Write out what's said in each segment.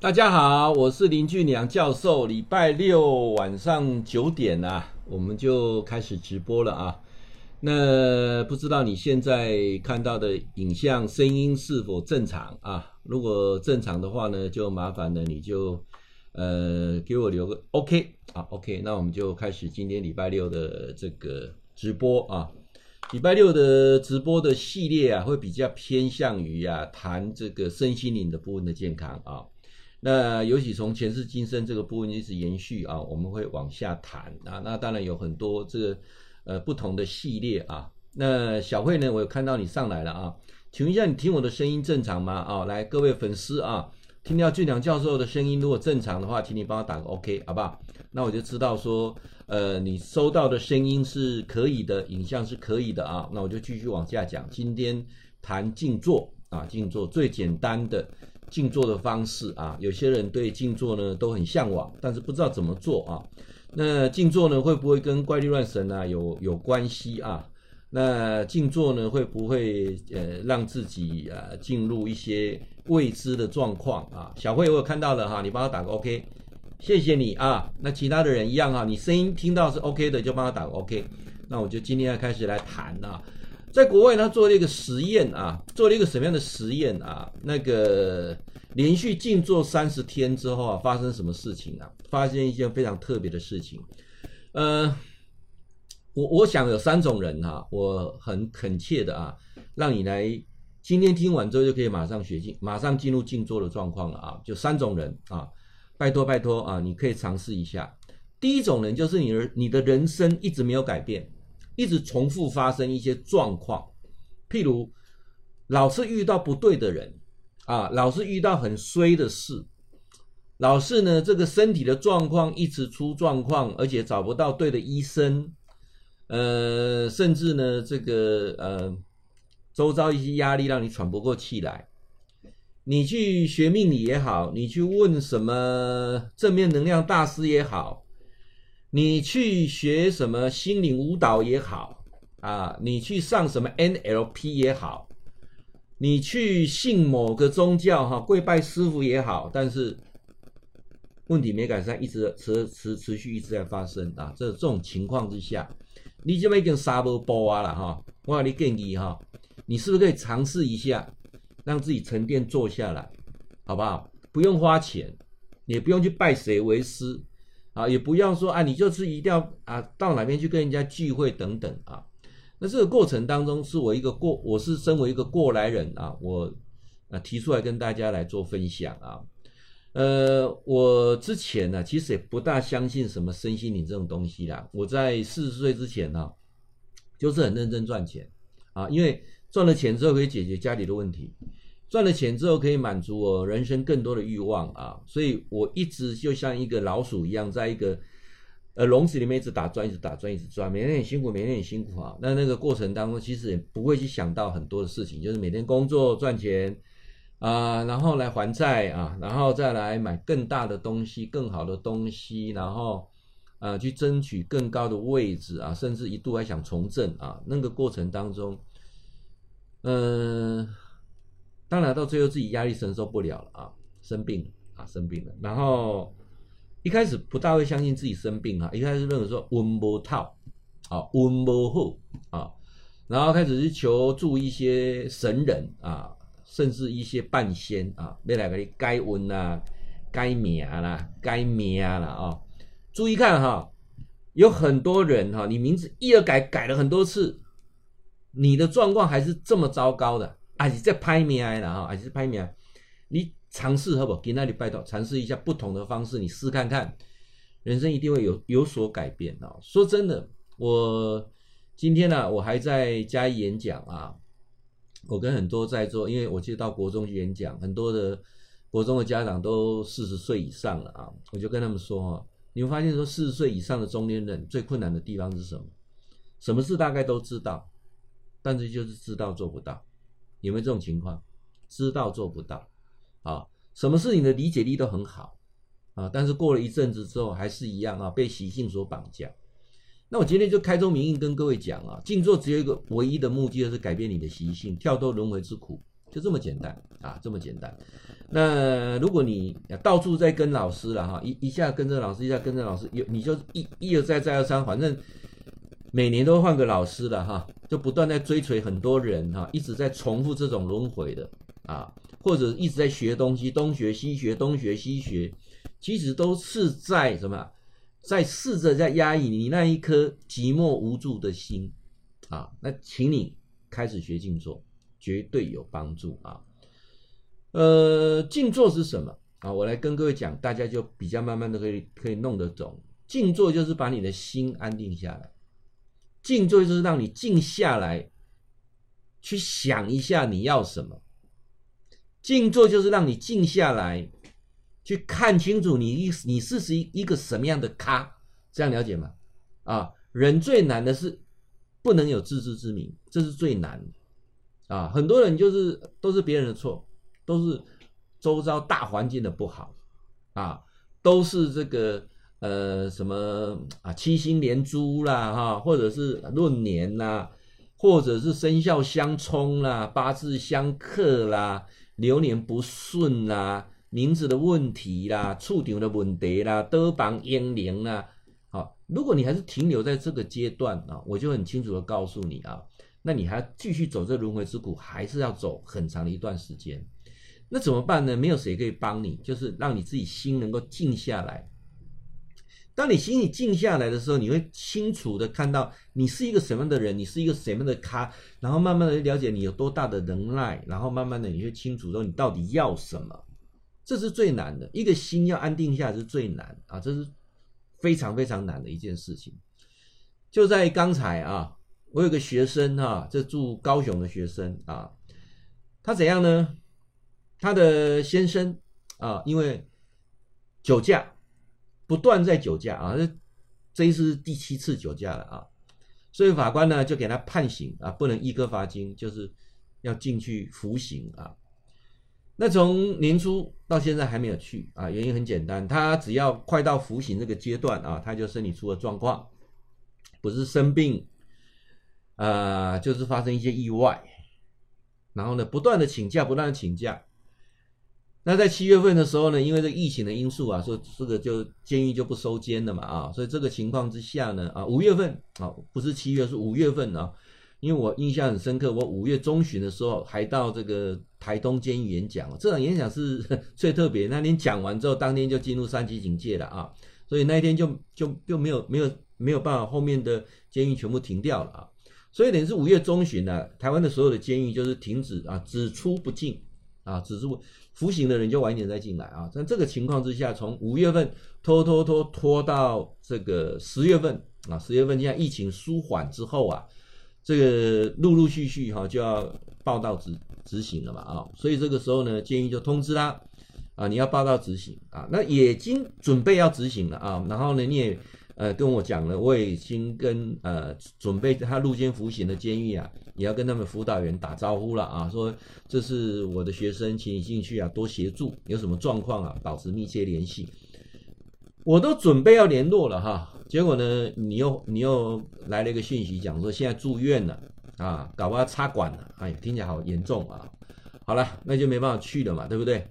大家好，我是林俊良教授。礼拜六晚上九点啊，我们就开始直播了啊。那不知道你现在看到的影像、声音是否正常啊？如果正常的话呢，就麻烦了，你就呃给我留个 OK 啊，OK。那我们就开始今天礼拜六的这个直播啊。礼拜六的直播的系列啊，会比较偏向于啊谈这个身心灵的部分的健康啊。那尤其从前世今生这个部分一直延续啊，我们会往下谈啊。那当然有很多这个呃不同的系列啊。那小慧呢，我有看到你上来了啊，请问一下，你听我的声音正常吗？啊，来各位粉丝啊，听到俊良教授的声音如果正常的话，请你帮我打个 OK 好不好？那我就知道说，呃，你收到的声音是可以的，影像是可以的啊。那我就继续往下讲，今天谈静坐啊，静坐最简单的。静坐的方式啊，有些人对静坐呢都很向往，但是不知道怎么做啊。那静坐呢会不会跟怪力乱神啊有有关系啊？那静坐呢会不会呃让自己啊进入一些未知的状况啊？小慧我有看到了哈，你帮我打个 OK，谢谢你啊。那其他的人一样啊，你声音听到是 OK 的就帮我打个 OK。那我就今天要开始来谈啊。在国外，他做了一个实验啊，做了一个什么样的实验啊？那个连续静坐三十天之后啊，发生什么事情啊？发现一件非常特别的事情。呃，我我想有三种人哈、啊，我很恳切的啊，让你来今天听完之后就可以马上学静，马上进入静坐的状况了啊。就三种人啊，拜托拜托啊，你可以尝试一下。第一种人就是你的你的人生一直没有改变。一直重复发生一些状况，譬如老是遇到不对的人啊，老是遇到很衰的事，老是呢这个身体的状况一直出状况，而且找不到对的医生，呃，甚至呢这个呃周遭一些压力让你喘不过气来，你去学命理也好，你去问什么正面能量大师也好。你去学什么心灵舞蹈也好啊，你去上什么 NLP 也好，你去信某个宗教哈，跪拜师傅也好，但是问题没改善，一直持持持续一直在发生啊。这这种情况之下，你这么已经沙波波啊了哈，我给你建议哈，你是不是可以尝试一下，让自己沉淀坐下来，好不好？不用花钱，也不用去拜谁为师。啊，也不要说啊，你就是一定要啊，到哪边去跟人家聚会等等啊。那这个过程当中，是我一个过，我是身为一个过来人啊，我啊提出来跟大家来做分享啊。呃，我之前呢，其实也不大相信什么身心灵这种东西啦。我在四十岁之前呢，就是很认真赚钱啊，因为赚了钱之后可以解决家里的问题。赚了钱之后可以满足我人生更多的欲望啊，所以我一直就像一个老鼠一样，在一个呃笼子里面一直打转，一直打转，一直转，每天很辛苦，每天很辛苦啊。那那个过程当中，其实也不会去想到很多的事情，就是每天工作赚钱啊，然后来还债啊，然后再来买更大的东西、更好的东西，然后啊去争取更高的位置啊，甚至一度还想从政啊。那个过程当中，嗯、当然，到最后自己压力承受不了了啊，生病了啊，生病了。然后一开始不大会相信自己生病啊，一开始认为说温不套啊，温不好啊，然后开始去求助一些神人啊，甚至一些半仙啊，要来给你改运啊、改命啦、改命啦啊。注意看哈，有很多人哈，你名字一而改，改了很多次，你的状况还是这么糟糕的。还是在拍命了哈，还是拍命。你尝试好不好？给那里拜托，尝试一下不同的方式，你试看看，人生一定会有有所改变啊！说真的，我今天呢、我还在嘉义演讲啊。我跟很多在座，因为我去到国中去演讲，很多的国中的家长都四十岁以上了啊。我就跟他们说哈，你会发现说，四十岁以上的中年人最困难的地方是什么？什么事大概都知道，但是就是知道做不到。有没有这种情况？知道做不到，啊，什么事情的理解力都很好，啊，但是过了一阵子之后还是一样啊，被习性所绑架。那我今天就开宗明义跟各位讲啊，静坐只有一个唯一的目的，就是改变你的习性，跳脱轮回之苦，就这么简单啊，这么简单。那如果你到处在跟老师了哈，一一下跟着老师，一下跟着老师，有你就一一而再再而三，反正每年都换个老师了哈，就不断在追随很多人哈，一直在重复这种轮回的啊，或者一直在学东西，东学西学，东学西学，其实都是在什么，在试着在压抑你那一颗寂寞无助的心啊。那请你开始学静坐，绝对有帮助啊。呃，静坐是什么啊？我来跟各位讲，大家就比较慢慢的可以可以弄得懂。静坐就是把你的心安定下来，静坐就是让你静下来，去想一下你要什么。静坐就是让你静下来，去看清楚你一你是是一个什么样的咖，这样了解吗？啊，人最难的是不能有自知之明，这是最难的啊。很多人就是都是别人的错。都是周遭大环境的不好啊，都是这个呃什么啊七星连珠啦哈，或者是论年啦，或者是生肖相冲啦，八字相克啦，流年不顺啦，名字的问题啦，处长的问题啦，多房婴灵啦，好，如果你还是停留在这个阶段啊，我就很清楚的告诉你啊，那你还继续走这轮回之苦，还是要走很长的一段时间。那怎么办呢？没有谁可以帮你，就是让你自己心能够静下来。当你心里静下来的时候，你会清楚的看到你是一个什么样的人，你是一个什么样的咖，然后慢慢的了解你有多大的能耐，然后慢慢的你会清楚说你到底要什么。这是最难的，一个心要安定下来是最难啊，这是非常非常难的一件事情。就在刚才啊，我有个学生哈，这住高雄的学生啊，他怎样呢？他的先生啊，因为酒驾，不断在酒驾啊，这这一次是第七次酒驾了啊，所以法官呢就给他判刑啊，不能易科罚金，就是要进去服刑啊。那从年初到现在还没有去啊，原因很简单，他只要快到服刑这个阶段啊，他就身体出了状况，不是生病，啊，就是发生一些意外，然后呢，不断的请假，不断的请假。那在七月份的时候呢，因为这疫情的因素啊，说这个就监狱就不收监了嘛啊，所以这个情况之下呢啊，五月份啊，不是七月，是五月份啊，因为我印象很深刻，我五月中旬的时候还到这个台东监狱演讲，这场演讲是 最特别，那天讲完之后，当天就进入三级警戒了啊，所以那一天就就就没有没有没有办法，后面的监狱全部停掉了啊，所以等于是五月中旬呢，台湾的所有的监狱就是停止啊，只出不进啊，只是。服刑的人就晚一点再进来啊！在这个情况之下，从五月份拖拖拖拖到这个十月份啊，十月份现在疫情舒缓之后啊，这个陆陆续续哈就要报到执执行了嘛啊，所以这个时候呢，建议就通知他啊，你要报到执行啊，那已经准备要执行了啊，然后呢，你也。呃，跟我讲了，我已经跟呃准备他入监服刑的监狱啊，也要跟他们辅导员打招呼了啊，说这是我的学生，请你进去啊，多协助，有什么状况啊，保持密切联系。我都准备要联络了哈，结果呢，你又你又来了一个讯息，讲说现在住院了啊，搞不好插管了，哎，听起来好严重啊。好了，那就没办法去了嘛，对不对？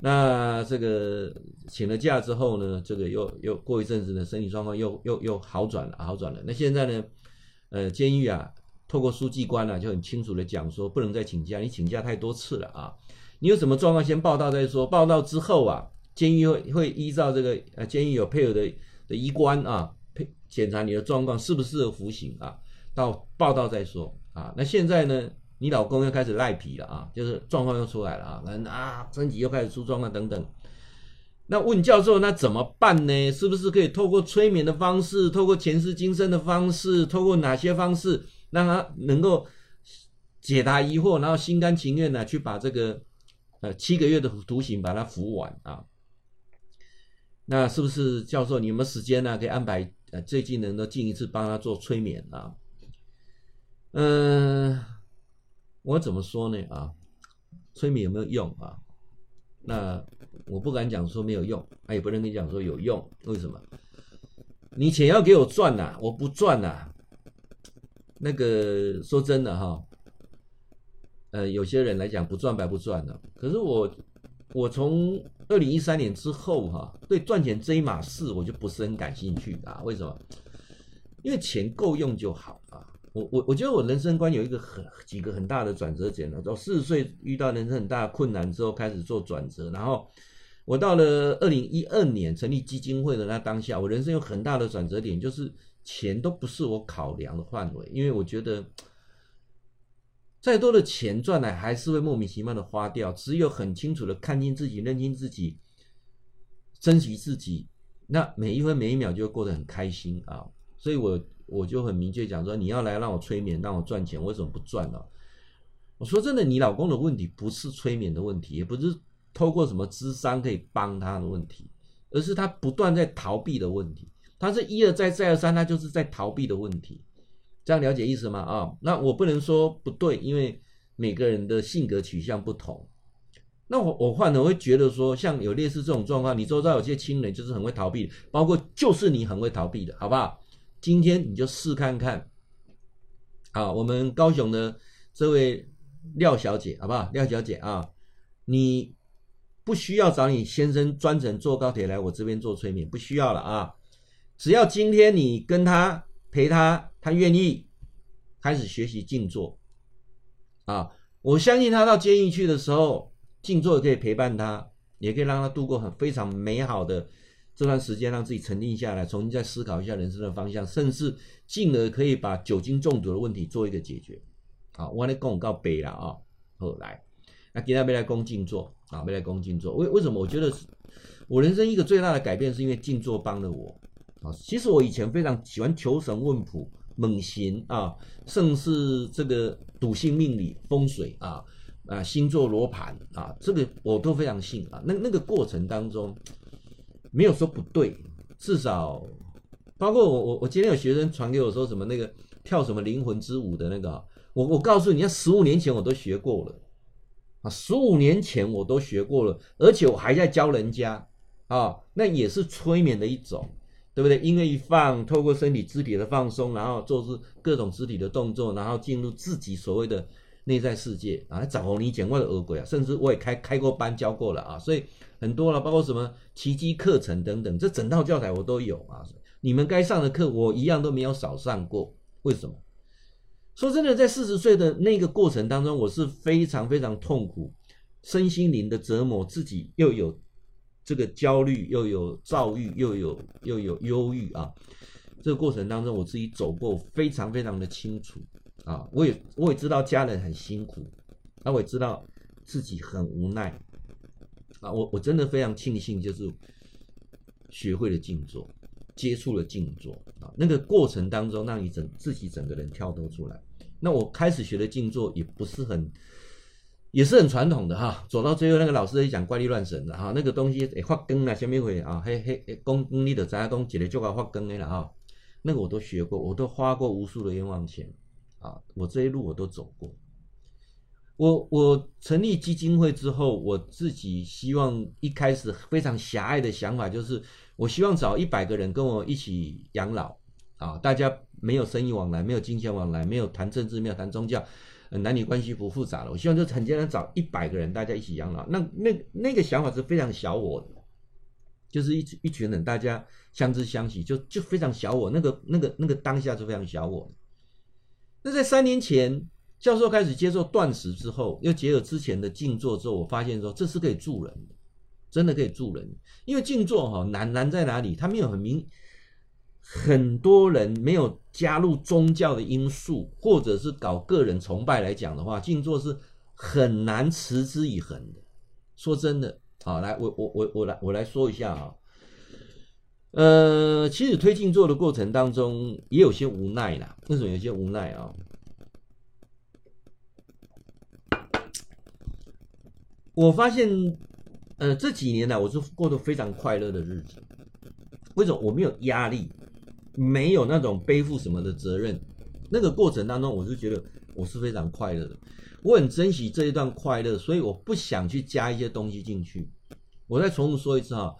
那这个请了假之后呢，这个又又过一阵子呢，身体状况又又又好转了，好转了。那现在呢，呃，监狱啊，透过书记官啊，就很清楚的讲说，不能再请假，你请假太多次了啊。你有什么状况先报到再说，报到之后啊，监狱会会依照这个呃，监狱有配合的的医官啊，配检查你的状况适不适合服刑啊，到报到再说啊。那现在呢？你老公又开始赖皮了啊，就是状况又出来了啊，人啊身体又开始出状况等等。那问教授，那怎么办呢？是不是可以透过催眠的方式，透过前世今生的方式，透过哪些方式让他能够解答疑惑，然后心甘情愿的去把这个呃七个月的徒刑把它服完啊？那是不是教授你有没有时间呢？可以安排呃最近能够进一次帮他做催眠啊？嗯、我怎么说呢？啊，催眠有没有用啊？那我不敢讲说没有用，啊，也不能跟你讲说有用。为什么？你钱要给我赚呐，我不赚呐。那个说真的哈，呃，有些人来讲不赚白不赚的。可是我我从二零一三年之后哈，对赚钱这一码事我就不是很感兴趣啊。为什么？因为钱够用就好。我我我觉得我人生观有一个很几个很大的转折点了。到四十岁遇到人生很大的困难之后，开始做转折。然后我到了二零一二年成立基金会的那当下，我人生有很大的转折点，就是钱都不是我考量的范围，因为我觉得。再多的钱赚来，还是会莫名其妙的花掉。只有很清楚的看清自己、认清自己、珍惜自己，那每一分每一秒就会过得很开心啊！所以我我就很明确讲说，你要来让我催眠，让我赚钱，为什么不赚呢？我说真的，你老公的问题不是催眠的问题，也不是透过什么智商可以帮他的问题，而是他不断在逃避的问题。他是一而再、再而三，他就是在逃避的问题。这样了解意思吗？啊，那我不能说不对，因为每个人的性格取向不同。那我我换了，我会觉得说，像有类似这种状况，你周遭有些亲人就是很会逃避，包括就是你很会逃避的，好不好？今天你就试看看。啊，我们高雄的这位廖小姐，好不好？廖小姐啊，你不需要找你先生专程坐高铁来我这边做催眠，不需要了啊。只要今天你跟他陪他。他愿意开始学习静坐啊！我相信他到监狱去的时候，静坐也可以陪伴他，也可以让他度过很非常美好的这段时间，让自己沉淀下来，重新再思考一下人生的方向，甚至进而可以把酒精中毒的问题做一个解决。好，我来公告杯了啊！后，来，那今天要来攻静坐啊，要来攻静坐。为为什么？我觉得我人生一个最大的改变，是因为静坐帮了我啊。其实我以前非常喜欢求神问卜。猛行啊，甚至这个笃信命理风水啊，啊星座罗盘啊，这个我都非常信啊。那那个过程当中没有说不对，至少包括我我我今天有学生传给我说什么那个跳什么灵魂之舞的那个，我我告诉你，要十五年前我都学过了啊，十五年前我都学过了，而且我还在教人家啊，那也是催眠的一种。对不对？音乐一放，透过身体肢体的放松，然后做出各种肢体的动作，然后进入自己所谓的内在世界啊！找红你讲过的恶鬼啊，甚至我也开开过班教过了啊，所以很多了，包括什么奇迹课程等等，这整套教材我都有啊。你们该上的课，我一样都没有少上过。为什么？说真的，在四十岁的那个过程当中，我是非常非常痛苦，身心灵的折磨，自己又有。这个焦虑又有躁郁，又有又有忧郁啊！这个过程当中，我自己走过，非常非常的清楚啊！我也我也知道家人很辛苦，啊，我也知道自己很无奈啊！我我真的非常庆幸，就是学会了静坐，接触了静坐啊！那个过程当中，让你整自己整个人跳脱出来。那我开始学的静坐，也不是很。也是很传统的哈，走到最后那个老师在讲怪力乱神的哈，那个东西诶发根了，什么会啊？嘿嘿，功功力的杂工起来就搞发根的了哈，那个我都学过，我都花过无数的冤枉钱啊，我这一路我都走过。我我成立基金会之后，我自己希望一开始非常狭隘的想法就是，我希望找一百个人跟我一起养老啊，大家没有生意往来，没有金钱往来，没有谈政治，没有谈宗教。男女关系不复杂了，我希望就很简单找一百个人，大家一起养老。那那那个想法是非常小我的，就是一一群人，大家相知相惜，就就非常小我。那个那个那个当下是非常小我。那在三年前，教授开始接受断食之后，又结合之前的静坐之后，我发现说这是可以助人的，真的可以助人。因为静坐哈难难在哪里？它没有很明。很多人没有加入宗教的因素，或者是搞个人崇拜来讲的话，静坐是很难持之以恒的。说真的，好，来，我我我我来我来说一下啊，呃，其实推进做的过程当中也有些无奈啦。为什么有些无奈啊？我发现，呃，这几年来我是过得非常快乐的日子。为什么？我没有压力。没有那种背负什么的责任，那个过程当中，我是觉得我是非常快乐的，我很珍惜这一段快乐，所以我不想去加一些东西进去。我再重复说一次哈，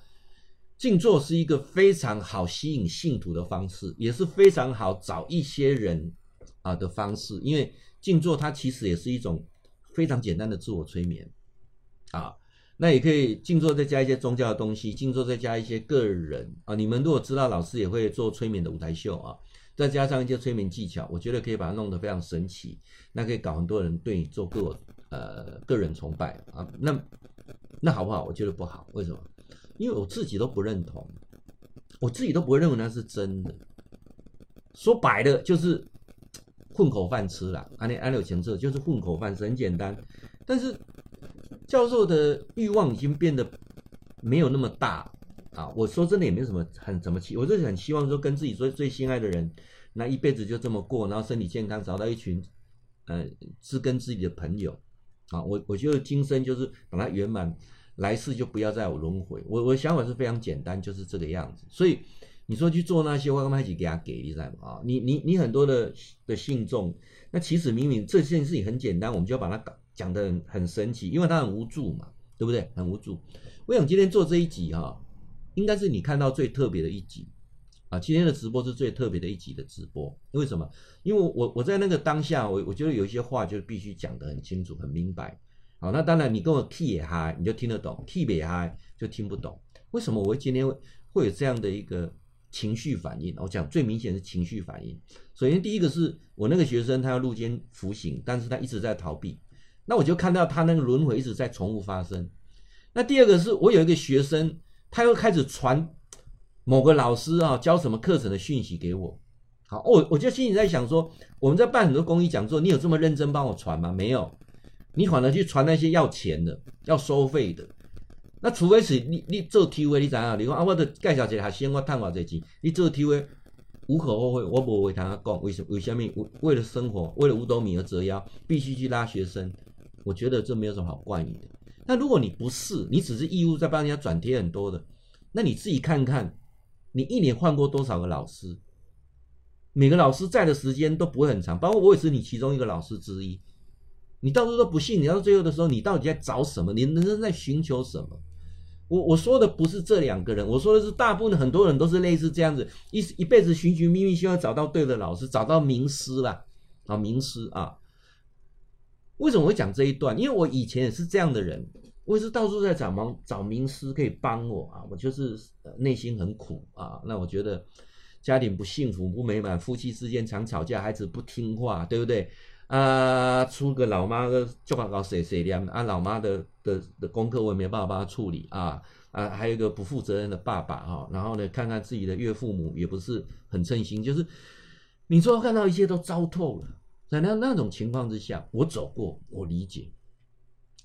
静坐是一个非常好吸引信徒的方式，也是非常好找一些人啊的方式，因为静坐它其实也是一种非常简单的自我催眠啊。那也可以静坐再加一些宗教的东西，静坐再加一些个人啊。你们如果知道老师也会做催眠的舞台秀啊，再加上一些催眠技巧，我觉得可以把它弄得非常神奇。那可以搞很多人对你做个呃个人崇拜啊。那那好不好？我觉得不好。为什么？因为我自己都不认同，我自己都不会认为那是真的。说白了就是混口饭吃啦。安利安利有前策就是混口饭吃，很简单。但是。教授的欲望已经变得没有那么大啊！我说真的也没什么很怎么期，我就是很希望说跟自己最最心爱的人，那一辈子就这么过，然后身体健康，找到一群呃知根知底的朋友啊！我我觉得今生就是把它圆满，来世就不要再有轮回。我我的想法是非常简单，就是这个样子。所以你说去做那些，我干嘛一起给他给？你知道吗？啊，你你你很多的的信众，那其实明明这件事情很简单，我们就要把它搞。讲得很很神奇，因为他很无助嘛，对不对？很无助。我想今天做这一集哈、应该是你看到最特别的一集啊。今天的直播是最特别的一集的直播，为什么？因为我我在那个当下，我我觉得有一些话就必须讲得很清楚、很明白。好，那当然你跟我 key 也嗨，你就听得懂；key 也嗨，就听不懂。为什么我今天会有这样的一个情绪反应？我讲最明显是情绪反应。首先第一个是我那个学生，他要入监服刑，但是他一直在逃避。那我就看到他那个轮回一直在重复发生。那第二个是我有一个学生，他又开始传某个老师啊教什么课程的讯息给我。好，我我就心里在想说，我们在办很多公益讲座，你有这么认真帮我传吗？没有，你反而去传那些要钱的、要收费的。那除非是你你做 T V，你怎样？你说啊，我的介绍一下先，我探我这钱，你做 T V 无可厚非，我不会跟他讲，为什为什么为了生活，为了五斗米而折腰，必须去拉学生。我觉得这没有什么好怪你的。那如果你不是，你只是义务在帮人家转贴很多的，那你自己看看，你一年换过多少个老师？每个老师在的时间都不会很长，包括我也是你其中一个老师之一。你到时候都不信，你到最后的时候，你到底在找什么？你人生在寻求什么？我我说的不是这两个人，我说的是大部分很多人都是类似这样子，一一辈子寻寻觅觅，希望找到对的老师，找到名师啦，啊，名师啊。为什么会讲这一段？因为我以前也是这样的人，我也是到处在找忙找名师可以帮我啊。我就是内心很苦啊。那我觉得家庭不幸福不美满，夫妻之间常吵架，孩子不听话，对不对？啊，出个老妈的就搞搞谁谁的啊，老妈的的的功课我也没办法帮他处理啊啊，还有一个不负责任的爸爸哈。然后呢，看看自己的岳父母也不是很称心，就是你说看到一切都糟透了。在那那种情况之下，我走过，我理解。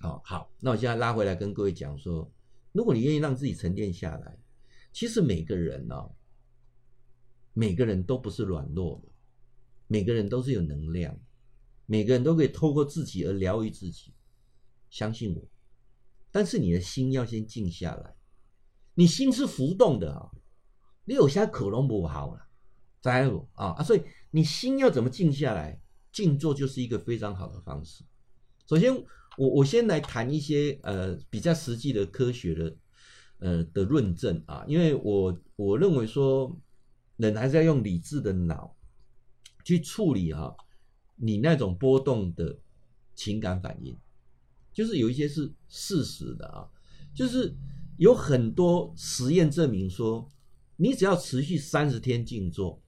哦，好，那我现在拉回来跟各位讲说，如果你愿意让自己沉淀下来，其实每个人呢、哦，每个人都不是软弱的，每个人都是有能量，每个人都可以透过自己而疗愈自己。相信我，但是你的心要先静下来，你心是浮动的啊、你有些可能不好了，在乎啊啊，所以你心要怎么静下来？静坐就是一个非常好的方式。首先，我我先来谈一些呃比较实际的科学的呃的论证啊，因为我我认为说人还是要用理智的脑去处理哈、啊，你那种波动的情感反应，就是有一些是事实的啊，就是有很多实验证明说，你只要持续三十天静坐。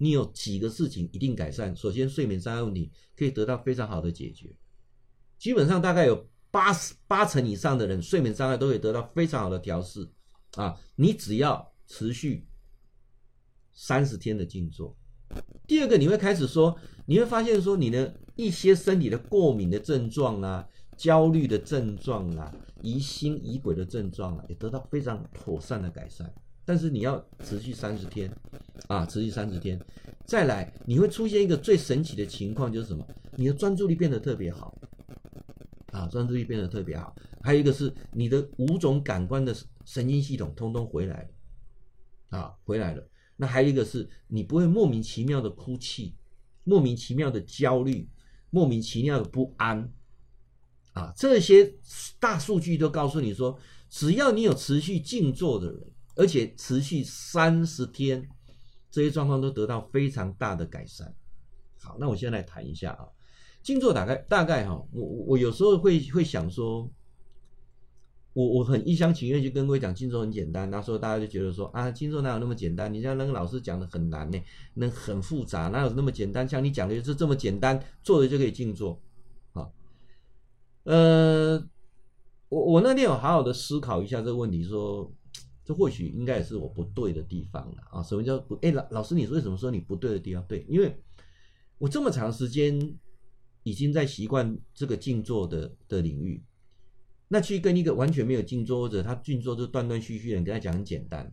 你有几个事情一定改善？首先，睡眠障碍问题可以得到非常好的解决。基本上，大概有八十八成以上的人睡眠障碍都可以得到非常好的调试啊！你只要持续三十天的静坐。第二个，你会开始说，你会发现说，你的一些身体的过敏的症状啊、焦虑的症状啊、疑心疑鬼的症状啊，也得到非常妥善的改善。但是你要持续三十天，啊，持续三十天，再来你会出现一个最神奇的情况，就是什么？你的专注力变得特别好，啊，专注力变得特别好。还有一个是你的五种感官的神经系统通通回来了，啊，回来了。那还有一个是你不会莫名其妙的哭泣，莫名其妙的焦虑，莫名其妙的不安，啊，这些大数据都告诉你说，只要你有持续静坐的人。而且持续三十天，这些状况都得到非常大的改善。好，那我先来谈一下啊，静坐大概大概哈，我我有时候会会想说，我我很一厢情愿去跟各位讲静坐很简单，那时候大家就觉得说啊，静坐哪有那么简单？你像那个老师讲的很难呢，那很复杂，哪有那么简单？像你讲的就是这么简单，坐着就可以静坐啊。呃，我我那天有好好的思考一下这个问题，说这或许应该也是我不对的地方了啊。什么叫不？哎，老老师，你为什么说你不对的地方？对，因为我这么长时间已经在习惯这个静坐的的领域。那去跟一个完全没有静坐或者他静坐就断断续续的人跟他讲很简单，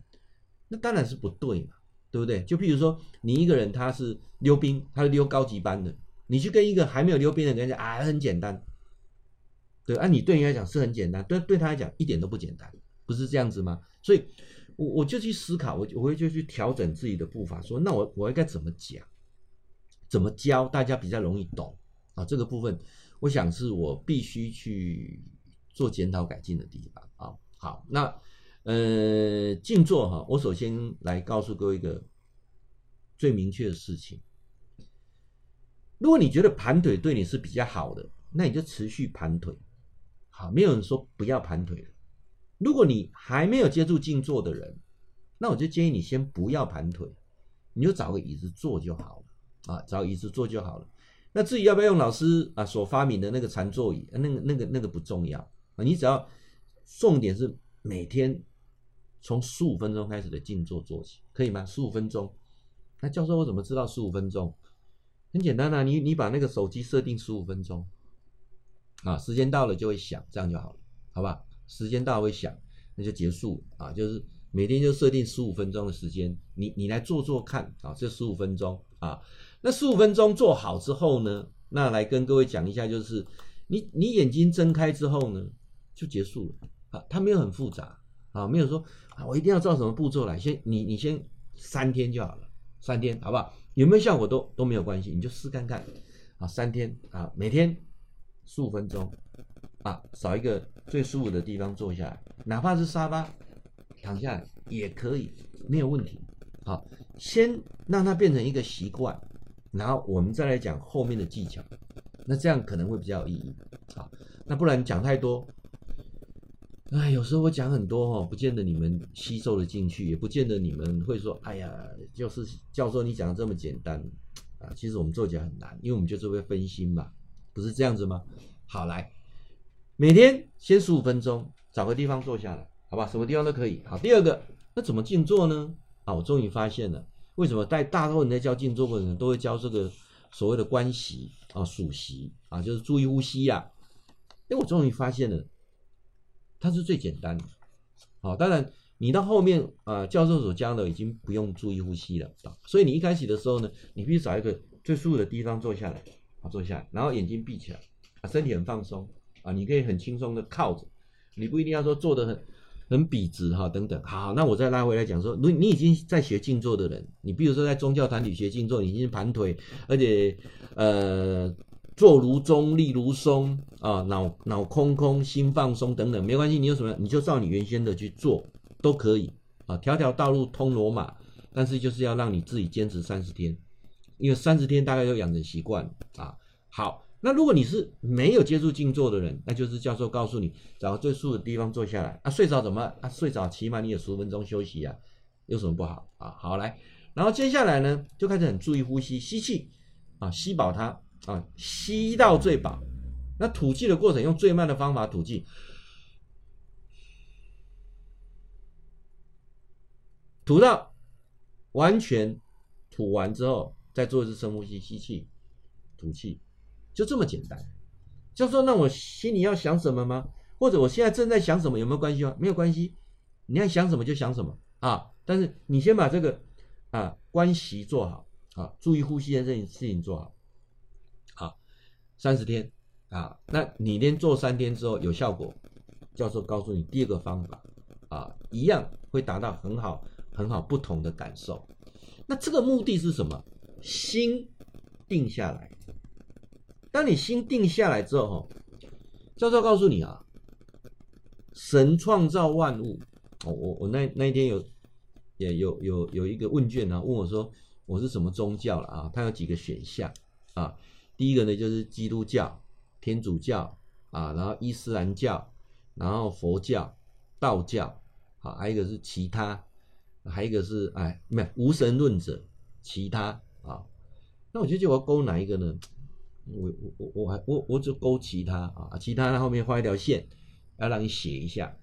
那当然是不对嘛，对不对？就譬如说你一个人他是溜冰，他是溜高级班的，你去跟一个还没有溜冰的人讲啊很简单，对，啊你对你来讲是很简单，对对他来讲一点都不简单，不是这样子吗？所以，我我就去思考，我我会就去调整自己的步伐，说那我我应该怎么讲，怎么教大家比较容易懂啊？这个部分，我想是我必须去。做检讨改进的地方啊，好，那呃静坐哈，我首先来告诉各位一个最明确的事情。如果你觉得盘腿对你是比较好的，那你就持续盘腿，好，没有人说不要盘腿。如果你还没有接触静坐的人，那我就建议你先不要盘腿，你就找个椅子坐就好了啊，找椅子坐就好了。那至于要不要用老师啊所发明的那个禅坐椅，那个那个那个不重要。啊，你只要重点是每天从十五分钟开始的静坐做起，可以吗？十五分钟。那教授我怎么知道十五分钟？很简单啊，你你把那个手机设定十五分钟，啊，时间到了就会响，这样就好了，好吧？时间到了会响，那就结束啊，就是每天就设定十五分钟的时间，你你来做做看啊，这十五分钟啊，那十五分钟做好之后呢，那来跟各位讲一下，就是你你眼睛睁开之后呢。就结束了啊，它没有很复杂啊，没有说啊，我一定要照什么步骤来，先你你先三天就好了，三天好不好？有没有效果都都没有关系，你就试看看啊，三天啊，每天十五分钟啊，找一个最舒服的地方坐下来，哪怕是沙发躺下来也可以，没有问题。好，先让它变成一个习惯，然后我们再来讲后面的技巧，那这样可能会比较有意义。好，那不然讲太多。哎，有时候我讲很多哈，不见得你们吸收了进去，也不见得你们会说，哎呀，就是教授你讲的这么简单啊。其实我们做起来很难，因为我们就是会分心嘛，不是这样子吗？好，来，每天先十五分钟，找个地方坐下来，好吧？什么地方都可以。好，第二个，那怎么静坐呢？啊，我终于发现了，为什么在大多人在教静坐过程都会教这个所谓的观息啊、数息啊，就是注意呼吸呀、啊。哎，我终于发现了。它是最简单的，好，当然你到后面啊、教授所教的已经不用注意呼吸了，所以你一开始的时候呢，你必须找一个最舒服的地方坐下来，好，坐下来，然后眼睛闭起来，啊，身体很放松啊，你可以很轻松的靠着，你不一定要说坐得很很笔直哈，等等，好，那我再拉回来讲说，你你已经在学静坐的人，你比如说在宗教团体学静坐，你已经盘腿，而且呃。坐如钟，立如松啊，脑脑空空，心放松等等，没关系，你有什么你就照你原先的去做都可以啊。条条道路通罗马，但是就是要让你自己坚持三十天，因为三十天大概就养成习惯啊。好，那如果你是没有接触静坐的人，那就是教授告诉你找个最舒服的地方坐下来啊。睡着怎么啊？睡着起码你有十五分钟休息啊，有什么不好啊？好来，然后接下来呢就开始很注意呼吸，吸气啊，吸饱它。啊，吸到最饱，那吐气的过程用最慢的方法吐气，吐到完全吐完之后，再做一次深呼吸，吸气，吐气，就这么简单。就说那我心里要想什么吗？或者我现在正在想什么？有没有关系吗？没有关系，你要想什么就想什么啊。但是你先把这个啊关系做好啊，注意呼吸的这件事情做好。三十天啊，那你连做三天之后有效果，教授告诉你第二个方法啊，一样会达到很好很好不同的感受。那这个目的是什么？心定下来。当你心定下来之后，教授告诉你啊，神创造万物。我我我那那一天有也有有有一个问卷啊，问我说我是什么宗教了啊？它有几个选项啊？第一个呢，就是基督教、天主教啊，然后伊斯兰教、然后佛教、道教，啊，还有一个是其他，还有一个是哎，没有无神论者，其他啊。那我就觉得我要勾哪一个呢？我我我我还我我就勾其他啊，其他后面画一条线，要让你写一下。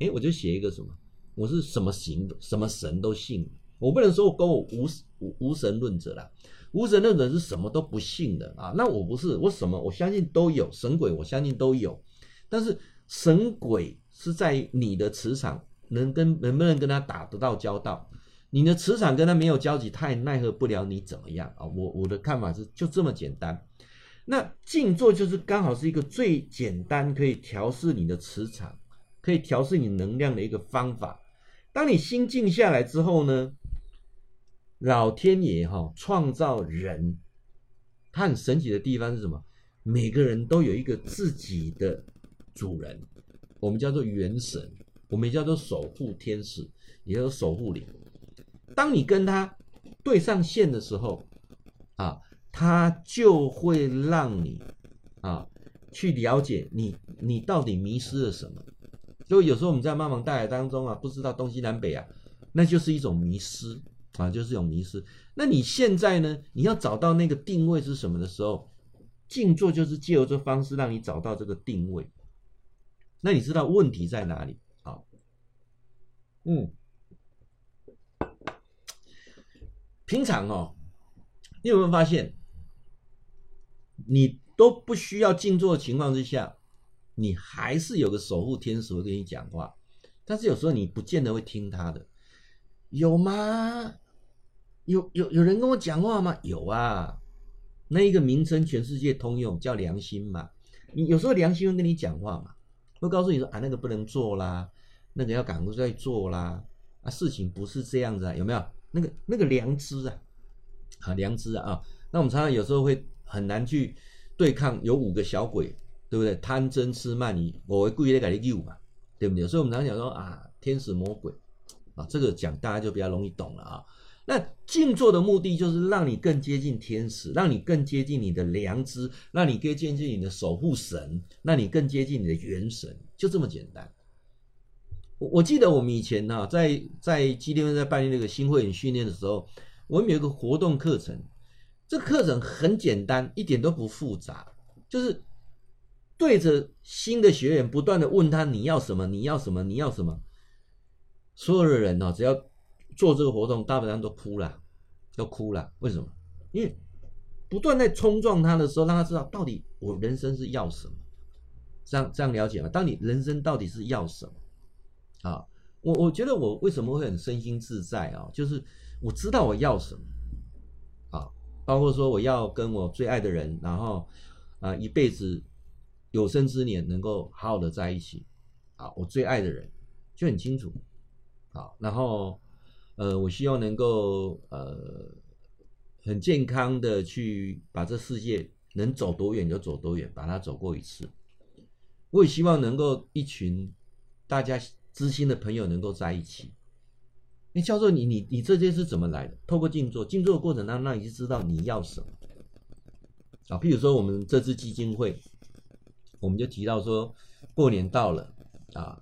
哎，我就写一个什么？我是什么行什么神都信，我不能说勾无无无神论者啦。无神论者是什么都不信的啊。那我不是，我什么我相信都有神鬼，我相信都有。但是神鬼是在你的磁场能跟能不能跟他打得到交道？你的磁场跟他没有交集，他也奈何不了你怎么样啊？我我的看法是就这么简单。那静坐就是刚好是一个最简单可以调试你的磁场，可以调试你能量的一个方法。当你心静下来之后呢，老天爷哈创造人，他很神奇的地方是什么？每个人都有一个自己的主人，我们叫做元神，我们也叫做守护天使，也叫做守护灵。当你跟他对上线的时候，啊。他就会让你啊去了解你你到底迷失了什么。所以有时候我们在茫茫大海当中啊，不知道东西南北啊，那就是一种迷失啊，就是一种迷失。那你现在呢？你要找到那个定位是什么的时候，静坐就是借由这方式让你找到这个定位。那你知道问题在哪里？好，嗯，平常哦，你有没有发现？你都不需要静坐的情况之下，你还是有个守护天使会跟你讲话，但是有时候你不见得会听他的，有吗？有有有人跟我讲话吗？有啊，那一个名称全世界通用，叫良心嘛。你有时候良心会跟你讲话嘛，会告诉你说啊，那个不能做啦，那个要赶快再做啦，啊，事情不是这样子啊，有没有？那个那个良知啊，啊良知啊啊，那我们常常有时候会。很难去对抗有五个小鬼，对不对？贪嗔痴慢疑，我会故意来给你诱嘛，对不对？所以我们常常讲说啊，天使魔鬼啊，这个讲大家就比较容易懂了啊。那静坐的目的就是让你更接近天使，让你更接近你的良知，让你更接近你的守护神，让你更接近你的元神，就这么简单。我我记得我们以前呢、啊，在在基督在办那个新会员训练的时候，我们有一个活动课程。这课程很简单，一点都不复杂，就是对着新的学员不断的问他，你要什么？你要什么？你要什么？所有的人呢，只要做这个活动，大部分上都哭了，都哭了。为什么？因为不断在冲撞他的时候，让他知道到底我人生是要什么。这样这样了解吗？当你人生到底是要什么？啊，我我觉得我为什么会很身心自在啊？就是我知道我要什么啊。包括说我要跟我最爱的人，然后啊一辈子有生之年能够好好的在一起，啊，我最爱的人就很清楚，啊，然后呃我希望能够呃很健康的去把这世界能走多远就走多远，把它走过一次。我也希望能够一群大家知心的朋友能够在一起。你教授，你你你这些是怎么来的？透过静坐，静坐的过程当中，让你就知道你要什么啊。譬如说，我们这支基金会，我们就提到说，过年到了啊，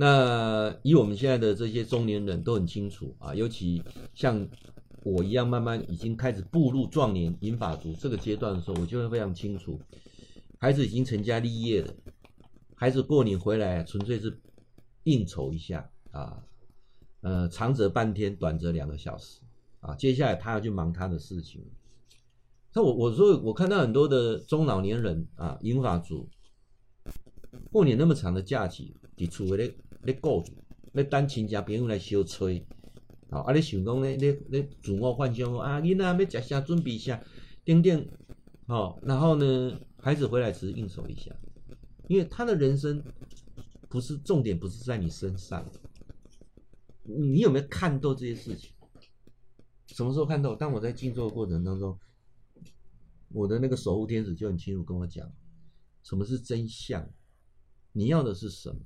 那以我们现在的这些中年人都很清楚啊，尤其像我一样，慢慢已经开始步入壮年银发族这个阶段的时候，我就会非常清楚，孩子已经成家立业了，孩子过年回来纯粹是应酬一下啊。呃，长则半天，短则两个小时，啊，接下来他要去忙他的事情。那我我说，我看到很多的中老年人啊，银发族，过年那么长的假期，伫厝咧咧顾住，咧等亲戚朋友来相催，啊，啊，你想讲咧咧咧自我幻想啊，囡仔要食啥，准备啥，等等，好，然后呢，孩子回来只是应酬一下，因为他的人生不是重点，不是在你身上。你有没有看透这些事情？什么时候看透？当我在静坐的过程当中，我的那个守护天使就很清楚跟我讲，什么是真相？你要的是什么？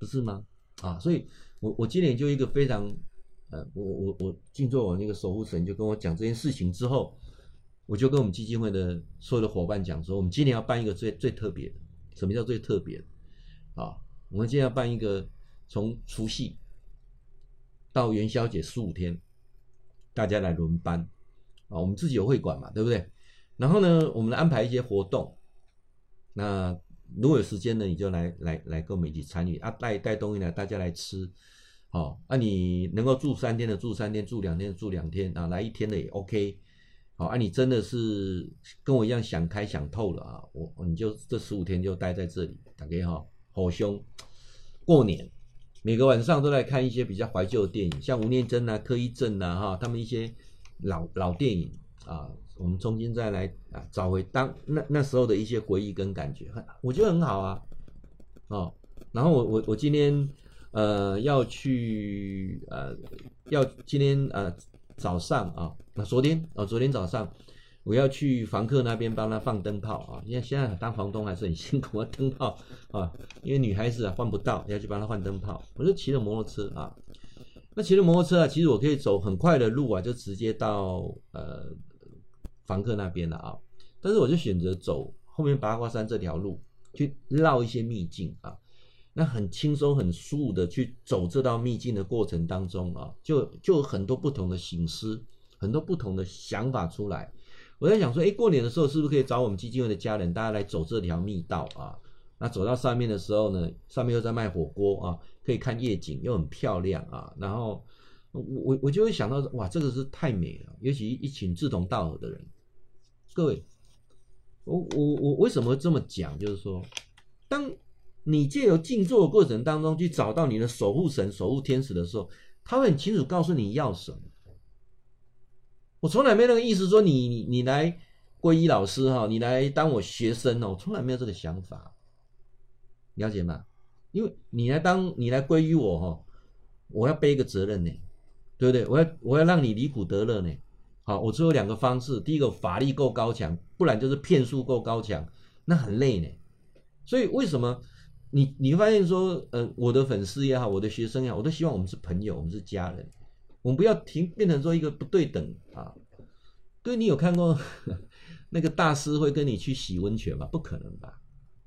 不是吗？啊，所以我我今年就一个非常，呃，我我我静坐，我那个守护神就跟我讲这件事情之后，我就跟我们基金会的所有的伙伴讲说，我们今年要办一个最最特别的，什么叫最特别？啊，我们今天要办一个从除夕到元宵节十五天，大家来轮班啊，我们自己有会馆嘛，对不对？然后呢，我们来安排一些活动。那如果有时间呢，你就来来来跟我们一起参与啊，带带东西来，大家来吃。好，那、啊、你能够住三天的住三天，住两天的住两天啊，来一天的也 OK。好，啊，你真的是跟我一样想开想透了啊，我你就这十五天就待在这里，大家好，好兄，过年每个晚上都来看一些比较怀旧的电影，像吴念真啊、柯一正啊，哈，他们一些老老电影啊，我们重新再来啊，找回当那那时候的一些回忆跟感觉，我觉得很好啊，哦，然后我我我今天。呃，要去呃，要今天呃早上啊，那昨天哦，昨天早上我要去房客那边帮他放灯泡啊，因为现在当房东还是很辛苦啊，灯泡啊，因为女孩子啊换不到，要去帮他换灯泡，我就骑着摩托车啊，那骑着摩托车啊，其实我可以走很快的路啊，就直接到呃房客那边的啊，但是我就选择走后面八卦山这条路，去绕一些秘境啊。那很轻松、很舒服的去走这道秘境的过程当中啊，就就有很多不同的省思，很多不同的想法出来。我在想说，哎，过年的时候是不是可以找我们基金会的家人，大家来走这条密道啊？那走到上面的时候呢，上面又在卖火锅啊，可以看夜景，又很漂亮啊。然后我我我就会想到，哇，这个是太美了，尤其一群志同道合的人。各位，我我我为什么这么讲？就是说，当你借由静坐的过程当中去找到你的守护神、守护天使的时候，他会很清楚告诉你要什么。我从来没那个意思说你你你来皈依老师哈，你来当我学生哦，我从来没有这个想法，了解吗？因为你来当你来皈依我哈，我要背一个责任呢，对不对？我要我要让你离苦得乐呢。好，我只有两个方式，第一个法力够高强，不然就是骗术够高强，那很累呢。所以为什么？你你会发现说，呃，我的粉丝也好，我的学生也好，我都希望我们是朋友，我们是家人，我们不要停变成说一个不对等啊。对，你有看过那个大师会跟你去洗温泉吗？不可能吧，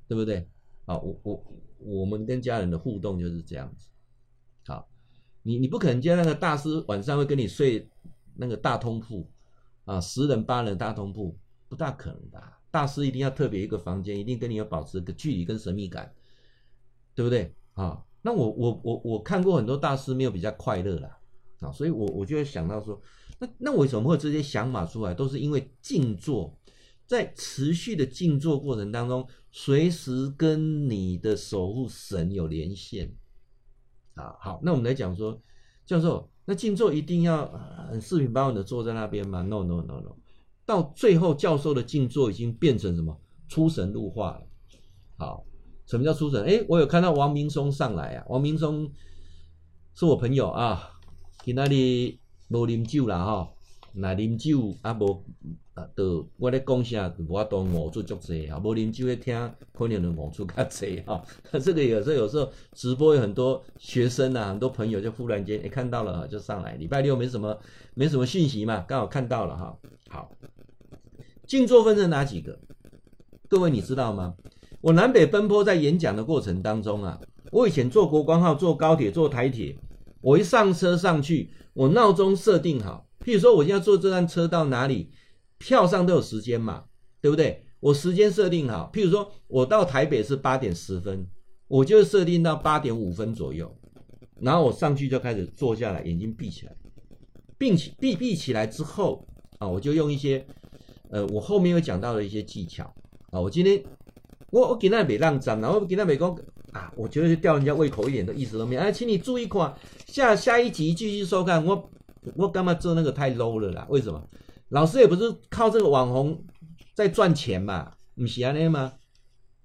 对不对？啊，我我我们跟家人的互动就是这样子。好，你你不可能叫那个大师晚上会跟你睡那个大通铺啊，十人八人大通铺，不大可能吧？大师一定要特别一个房间，一定跟你要保持个距离跟神秘感。对不对啊？那我我我我看过很多大师没有比较快乐啦，啊，所以我我就会想到说，那那为什么会这些想法出来？都是因为静坐，在持续的静坐过程当中，随时跟你的守护神有连线啊。好，那我们来讲说，教授，那静坐一定要四平八稳的坐在那边吗？No No No No，到最后教授的静坐已经变成什么？出神入化了。好。什么叫出神？哎，我有看到王明松上来啊。王明松是我朋友啊，去那里无啉酒啦哈，那啉酒啊无啊，都我咧讲啥，我都悟出足济啊。无啉酒咧听，可能就悟出较济哈。这个有时候有时候直播有很多学生啊，很多朋友就忽然间哎看到了就上来。礼拜六没什么没什么讯息嘛，刚好看到了哈。好，静坐分成哪几个？各位你知道吗？我南北奔波在演讲的过程当中啊，我以前坐国光号、坐高铁、坐台铁，我一上车上去，我闹钟设定好，譬如说我现在坐这辆车到哪里，票上都有时间嘛，对不对？我时间设定好，譬如说我到台北是八点十分，我就设定到八点五分左右，然后我上去就开始坐下来，眼睛闭起来，并且闭闭起来之后啊，我就用一些呃，我后面有讲到的一些技巧啊，我今天。我我给那没让脏，然后给那没讲啊，我觉得是吊人家胃口一点的意思都没有。哎，请你注意看，下下一集继续收看。我我干嘛做那个太 low 了啦？为什么？老师也不是靠这个网红在赚钱嘛，不是安尼吗？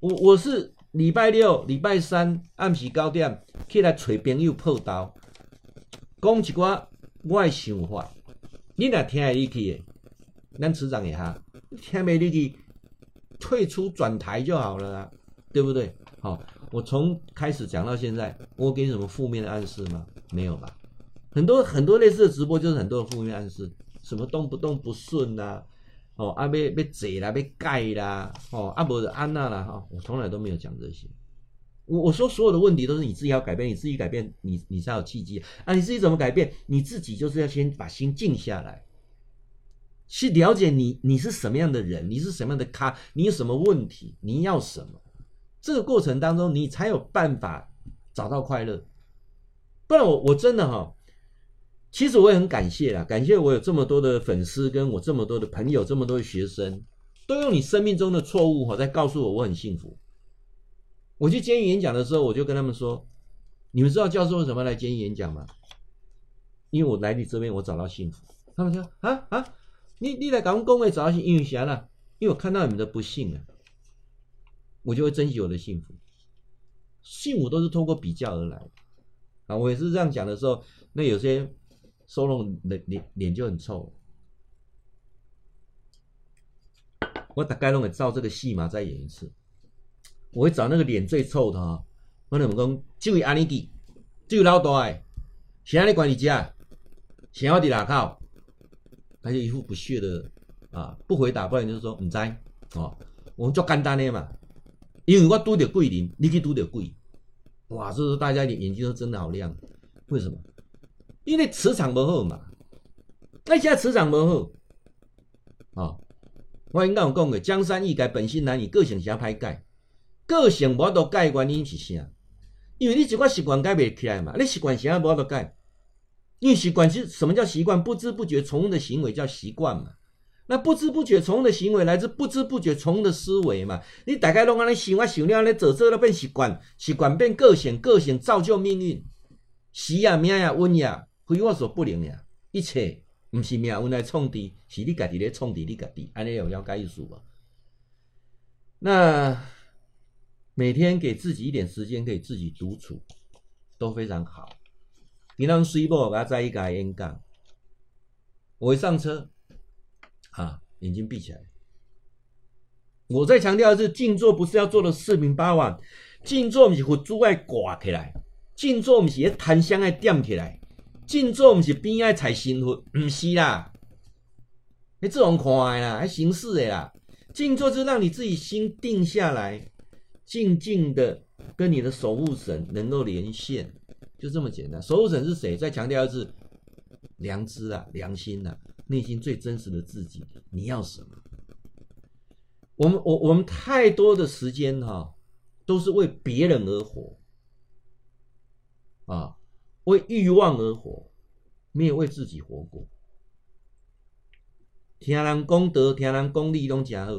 我我是礼拜六、礼拜三暗时九点起来找朋友泡刀，讲一寡我的想法，你若听得进去的，咱持长也哈，听没进去。退出转台就好了啦，对不对？好，我从开始讲到现在，我给你什么负面的暗示吗？没有吧？很多很多类似的直播就是很多的负面暗示，什么动不动不顺呐、啊，哦，啊要要坐啦，要改啦，哦，啊无是安那啦，哈，我从来都没有讲这些。我我说所有的问题都是你自己要改变，你自己改变，你你才有契机啊！你自己怎么改变？你自己就是要先把心静下来，去了解你你是什么样的人，你是什么样的咖，你有什么问题，你要什么？这个过程当中，你才有办法找到快乐。不然我我真的哈，其实我也很感谢啦，感谢我有这么多的粉丝，跟我这么多的朋友，这么多的学生，都用你生命中的错误哈，在告诉我我很幸福。我去监狱演讲的时候，我就跟他们说：“你们知道教授为什么来监狱演讲吗？因为我来你这边，我找到幸福。”他们说：“啊啊，你你来讲工会找到幸福？因为啥呢？因为我看到你们的不幸啊，我就会珍惜我的幸福。幸福都是通过比较而来。”啊，我也是这样讲的时候，那有些收拢脸脸脸就很臭。我大概拢会照这个戏码再演一次。我会找那个脸最臭的哈，我跟你们讲，这位阿尼基，就老大诶，谁让你管你家？谁要在哪靠？他就一副不屑的啊，不回答，不然就是说唔知哦。我们做简单的嘛，因为我拄到贵人，你去拄到贵。哇，这时候大家眼眼睛都睁得好亮，为什么？因为磁场不好嘛。那现在磁场不好，啊，我应该有讲的，江山易改，本性难移，个性想歹改，个性无法度改原因是啥？因为你一个习惯改不起来嘛，你习惯啥无法度改？因为习惯是什么叫习惯？不知不觉从的行为叫习惯嘛。那不知不觉从的行为来自不知不觉从的思维嘛？你大概拢安尼想啊想了，安尼做做了变习惯，习惯变个性，个性造就命运。时呀命呀运呀，非我所不能呀。一切不是命运来创的，是你家己咧创的，你家己安尼有了解意思无？那每天给自己一点时间，可以自己独处，都非常好。你让水某甲在一个演讲，我一上车。啊，眼睛闭起来。我再强调的是，静坐不是要做的四平八稳，静坐不是佛珠爱挂起来，静坐不是要檀香爱点起来，静坐不是边爱踩幸福，不是啦。你这种看的啦，还形式的啦。静坐是让你自己心定下来，静静的跟你的守护神能够连线，就这么简单。守护神是谁？再强调的是良知啊，良心啊。内心最真实的自己，你要什么？我们我我们太多的时间哈，都是为别人而活，啊，为欲望而活，没有为自己活过。听人讲德，听人讲理，拢真好。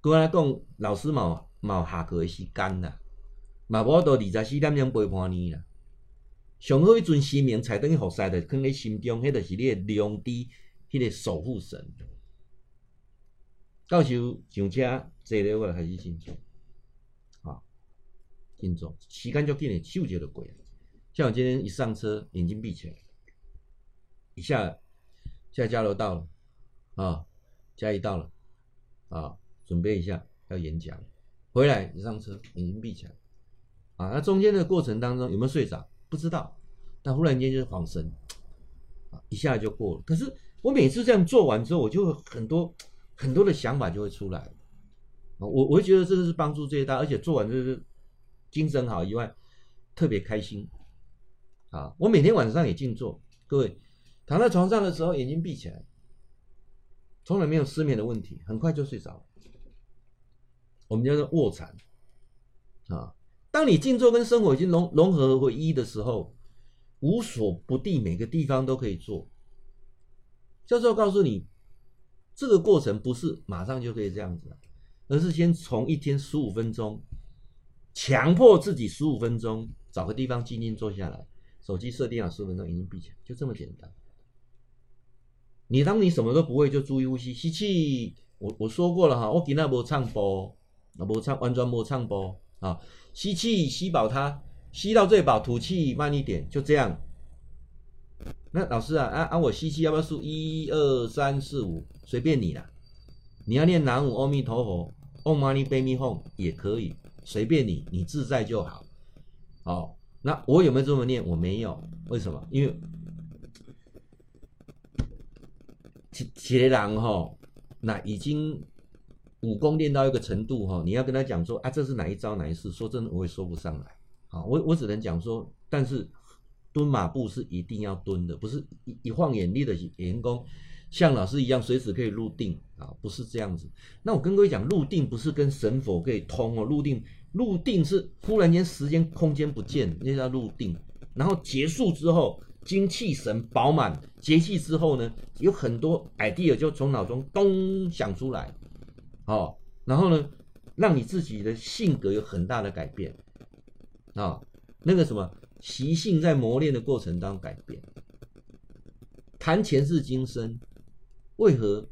跟我来讲，老师嘛嘛下课的时间啦，嘛无到二十四点钟陪伴你啦。上好一尊神明，才等于服侍的，放在心中，迄就是你的良知，迄个守护神。到时候上车坐了，我开始静坐，啊，静坐，时间就紧的，手就过。像我今天一上车，眼睛闭起来，一下，现在加油到了，啊，加油到了，啊，准备一下要演讲，回来一上车，眼睛闭起来，啊，那中间的过程当中有没有睡着？不知道，但忽然间就是恍神，啊，一下就过了。可是我每次这样做完之后，我就很多很多的想法就会出来，啊，我我会觉得这个是帮助最大，而且做完就是精神好以外，特别开心，啊，我每天晚上也静坐，各位躺在床上的时候眼睛闭起来，从来没有失眠的问题，很快就睡着了。我们叫做卧蚕，啊。当你静坐跟生活已经融融合为一的时候，无所不地，每个地方都可以做。教授告诉你，这个过程不是马上就可以这样子，而是先从一天十五分钟，强迫自己十五分钟，找个地方静静坐下来，手机设定好十分钟，眼睛闭起来，就这么简单。你当你什么都不会，就注意呼吸，吸气。我我说过了哈，我今天没唱播，我没唱，完全没唱播啊。吸气，吸饱它，吸到最饱，吐气慢一点，就这样。那老师啊，啊啊，我吸气要不要数一二三四五？随便你啦。你要念南无阿弥陀佛，Om Mani Padme Hum 也可以，随便你，你自在就好。好，那我有没有这么念？我没有，为什么？因为铁铁人哈，那已经武功练到一个程度哈，你要跟他讲说啊，这是哪一招哪一式，说真的我也说不上来啊，我我只能讲说，但是蹲马步是一定要蹲的，不是一一晃眼力的员工像老师一样随时可以入定啊，不是这样子。那我跟各位讲，入定不是跟神佛可以通哦，入定入定是忽然间时间空间不见，那叫入定，然后结束之后。精气神饱满，节气之后呢，有很多 idea 就从脑中咚想出来，哦，然后呢，让你自己的性格有很大的改变，啊、哦，那个什么习性在磨练的过程当中改变。谈前世今生，为何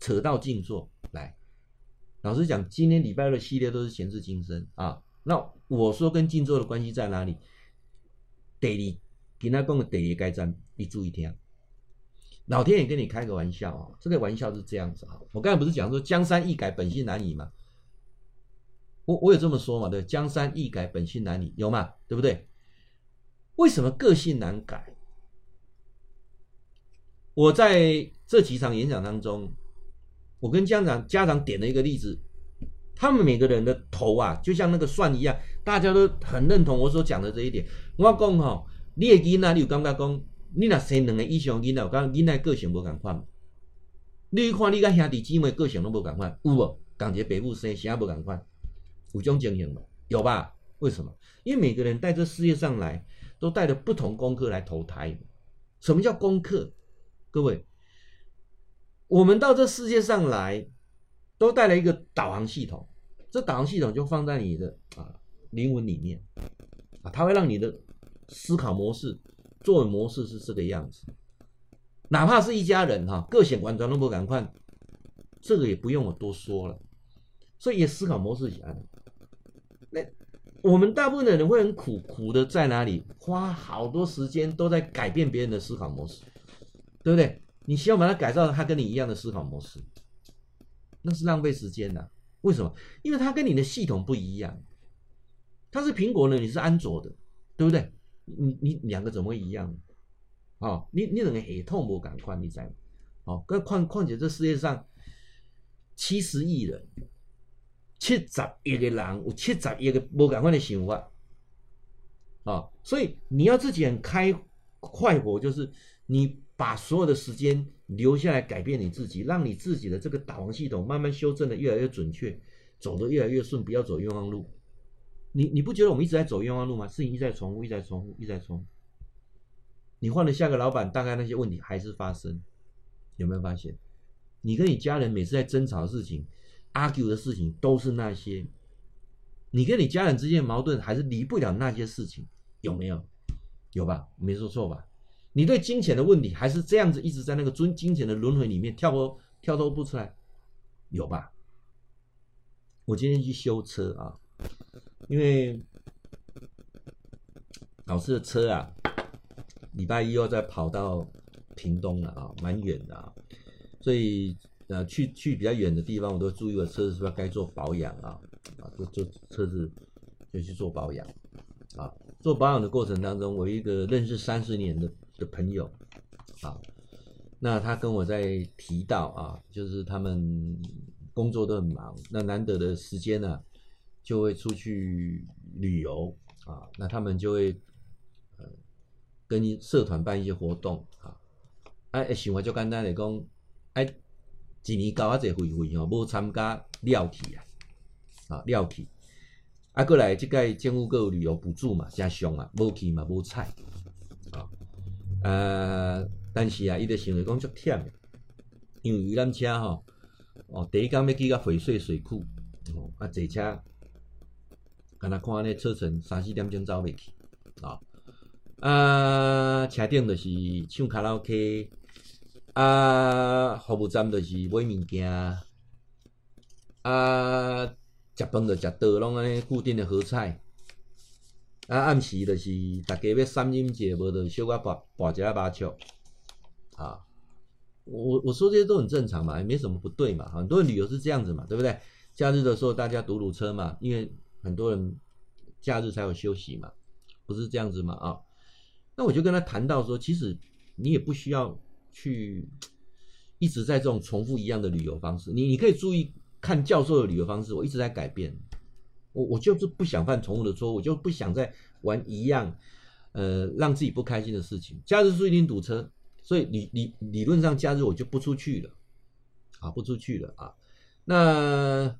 扯到静坐？老实讲，今天礼拜二的系列都是前世今生啊。那我说跟静坐的关系在哪里？得你。跟他讲个第一该站，你注意听。老天爷跟你开个玩笑啊，这个玩笑是这样子啊。我刚才不是讲说江山易改，本性难移吗？我我有这么说嘛？对，江山易改，本性难移，有吗？对不对？为什么个性难改？我在这几场演讲当中，我跟家长家长点了一个例子，他们每个人的头啊，就像那个蒜一样，大家都很认同我所讲的这一点。我讲吼。你的囡仔，你有感觉讲，你若生两个以上囡仔，有感觉囡仔个性无共款。你看你甲兄弟姊妹个性拢无共款，有无？同一个爸母生，啥无共款？有这种情形无？有吧？为什么？因为每个人在这世界上来，都带着不同功课来投胎。什么叫功课？各位，我们到这世界上来，都带了一个导航系统。这导航系统就放在你的啊灵魂里面啊，它会让你的。思考模式、作为模式是这个样子，哪怕是一家人哈，个性完全都不敢换，这个也不用我多说了。所以也思考模式起来，那我们大部分的人会很苦，苦的在哪里？花好多时间都在改变别人的思考模式，对不对？你希望把它改造成他跟你一样的思考模式，那是浪费时间的。为什么？因为他跟你的系统不一样，他是苹果的，你是安卓的，对不对？你你两个怎么会一样？哦，你你两个系统无共款，你知？哦，更况况且这世界上七十亿人，七十亿个人有七十亿个无共款的想法，啊、哦，所以你要自己很开快活，就是你把所有的时间留下来改变你自己，让你自己的这个导航系统慢慢修正的越来越准确，走得越来越顺，不要走冤枉路。你你不觉得我们一直在走冤枉路吗？事情一再重复，一再重复，一再重复。你换了下个老板，大概那些问题还是发生，有没有发现？你跟你家人每次在争吵的事情、argue 的事情，都是那些。你跟你家人之间的矛盾，还是离不了那些事情，有没有？有吧？没说错吧？你对金钱的问题，还是这样子一直在那个尊金钱的轮回里面跳脱跳脱不出来，有吧？我今天去修车啊。因为老师的车啊，礼拜一又再跑到屏东了啊，蛮远的啊，所以呃去去比较远的地方，我都注意我车子是不是该做保养啊啊，就做车子就去做保养啊。做保养的过程当中，我一个认识三十年的的朋友啊，那他跟我在提到啊，就是他们工作都很忙，那难得的时间呢、啊。就会出去旅游啊，那他们就会呃跟社团办一些活动啊，哎，想法就简单来讲，哎，一年交啊这会费哦，无参加了去啊，啊了去，啊过来这个政府有旅游补助嘛，加上啊，无去嘛无菜，呃，但是啊，伊就想着讲足忝，因为游览车吼，哦，第一工要去到翡翠水库，哦，啊坐车。看他看那车程三四点钟走袂去啊！啊，车顶就是唱卡拉 OK，啊，服务站就是买物件，啊，食饭就食倒拢安尼固定的合菜，啊，暗时就是大家要三饮者，无就小可跋跋一下麻将，啊，我我说这些都很正常嘛，也没什么不对嘛，很多人旅游是这样子嘛，对不对？假日的时候大家堵堵车嘛，因为。很多人假日才有休息嘛，不是这样子嘛啊？那我就跟他谈到说，其实你也不需要去一直在这种重复一样的旅游方式，你你可以注意看教授的旅游方式，我一直在改变。我我就是不想犯重复的错误，我就不想再玩一样，呃，让自己不开心的事情。假日出一定堵车，所以理理理论上假日我就不出去了，啊，不出去了啊。那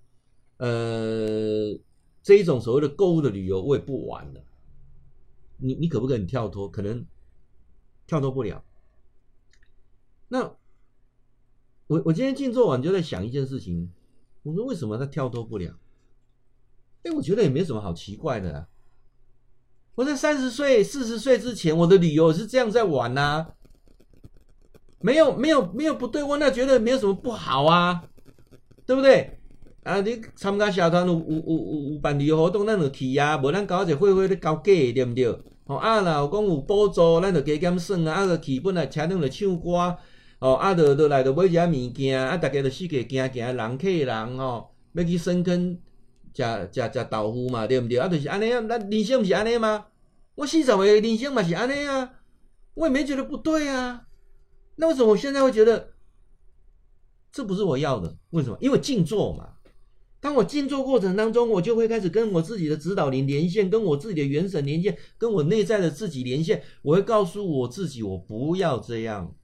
呃，这一种所谓的购物的旅游，我也不玩了。你你可不可以跳脱？可能跳脱不了。那我我今天静坐完就在想一件事情，我说为什么他跳脱不了？哎，我觉得也没什么好奇怪的啊。我在三十岁、四十岁之前，我的旅游是这样在玩呐，没有、没有、没有不对，我那觉得没有什么不好啊，对不对？啊，你参加社团有有有有有办旅游活动，咱就去啊，无咱搞一个会会咧搞假，对不对？哦啊，若有讲有补助，咱就加减算啊，啊，就去本来车顶就唱歌，哦啊，就就来就买一下物件，啊，大家就四界行行，人客人哦，要去深坑。食食食豆腐嘛，对不对？啊，就是安尼啊，咱人生不是安尼吗？我四十岁人生嘛是安尼啊，我也没觉得不对啊。那为什么我现在会觉得这不是我要的？为什么？因为静坐嘛。当我静坐过程当中，我就会开始跟我自己的指导灵连线，跟我自己的元神连线，跟我内在的自己连线。我会告诉我自己，我不要这样，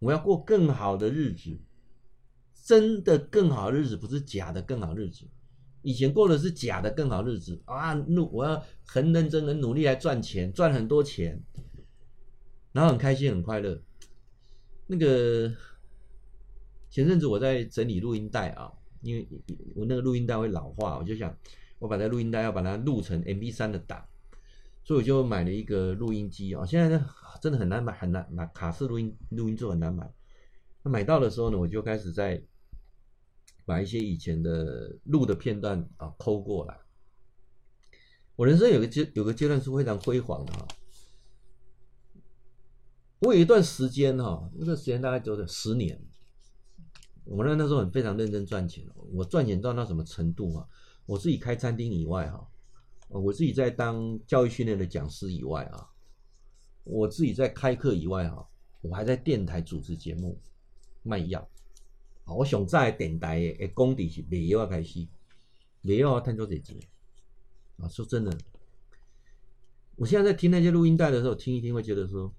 我要过更好的日子，真的更好日子，不是假的更好日子。以前过的是假的更好日子啊！努我要很认真、很努力来赚钱，赚很多钱，然后很开心、很快乐。那个前阵子我在整理录音带啊，因为我那个录音带会老化，我就想我把这录音带要把它录成 MP3 的档，所以我就买了一个录音机啊。现在呢真的很难买，很难买卡式录音录音座很难买。那买到的时候呢，我就开始在。把一些以前的录的片段啊抠过来。我人生有个阶有个阶段是非常辉煌的哈。我有一段时间哈，那个时间大概就是十年。我那那时候很非常认真赚钱，我赚钱赚到什么程度啊？我自己开餐厅以外哈，我自己在当教育训练的讲师以外啊，我自己在开课以外哈，我还在电台主持节目卖药。我上早的电台的功底是卖药开始，卖药要赚多少钱？啊，说真的，我现在在听那些录音带的时候，听一听会觉得说，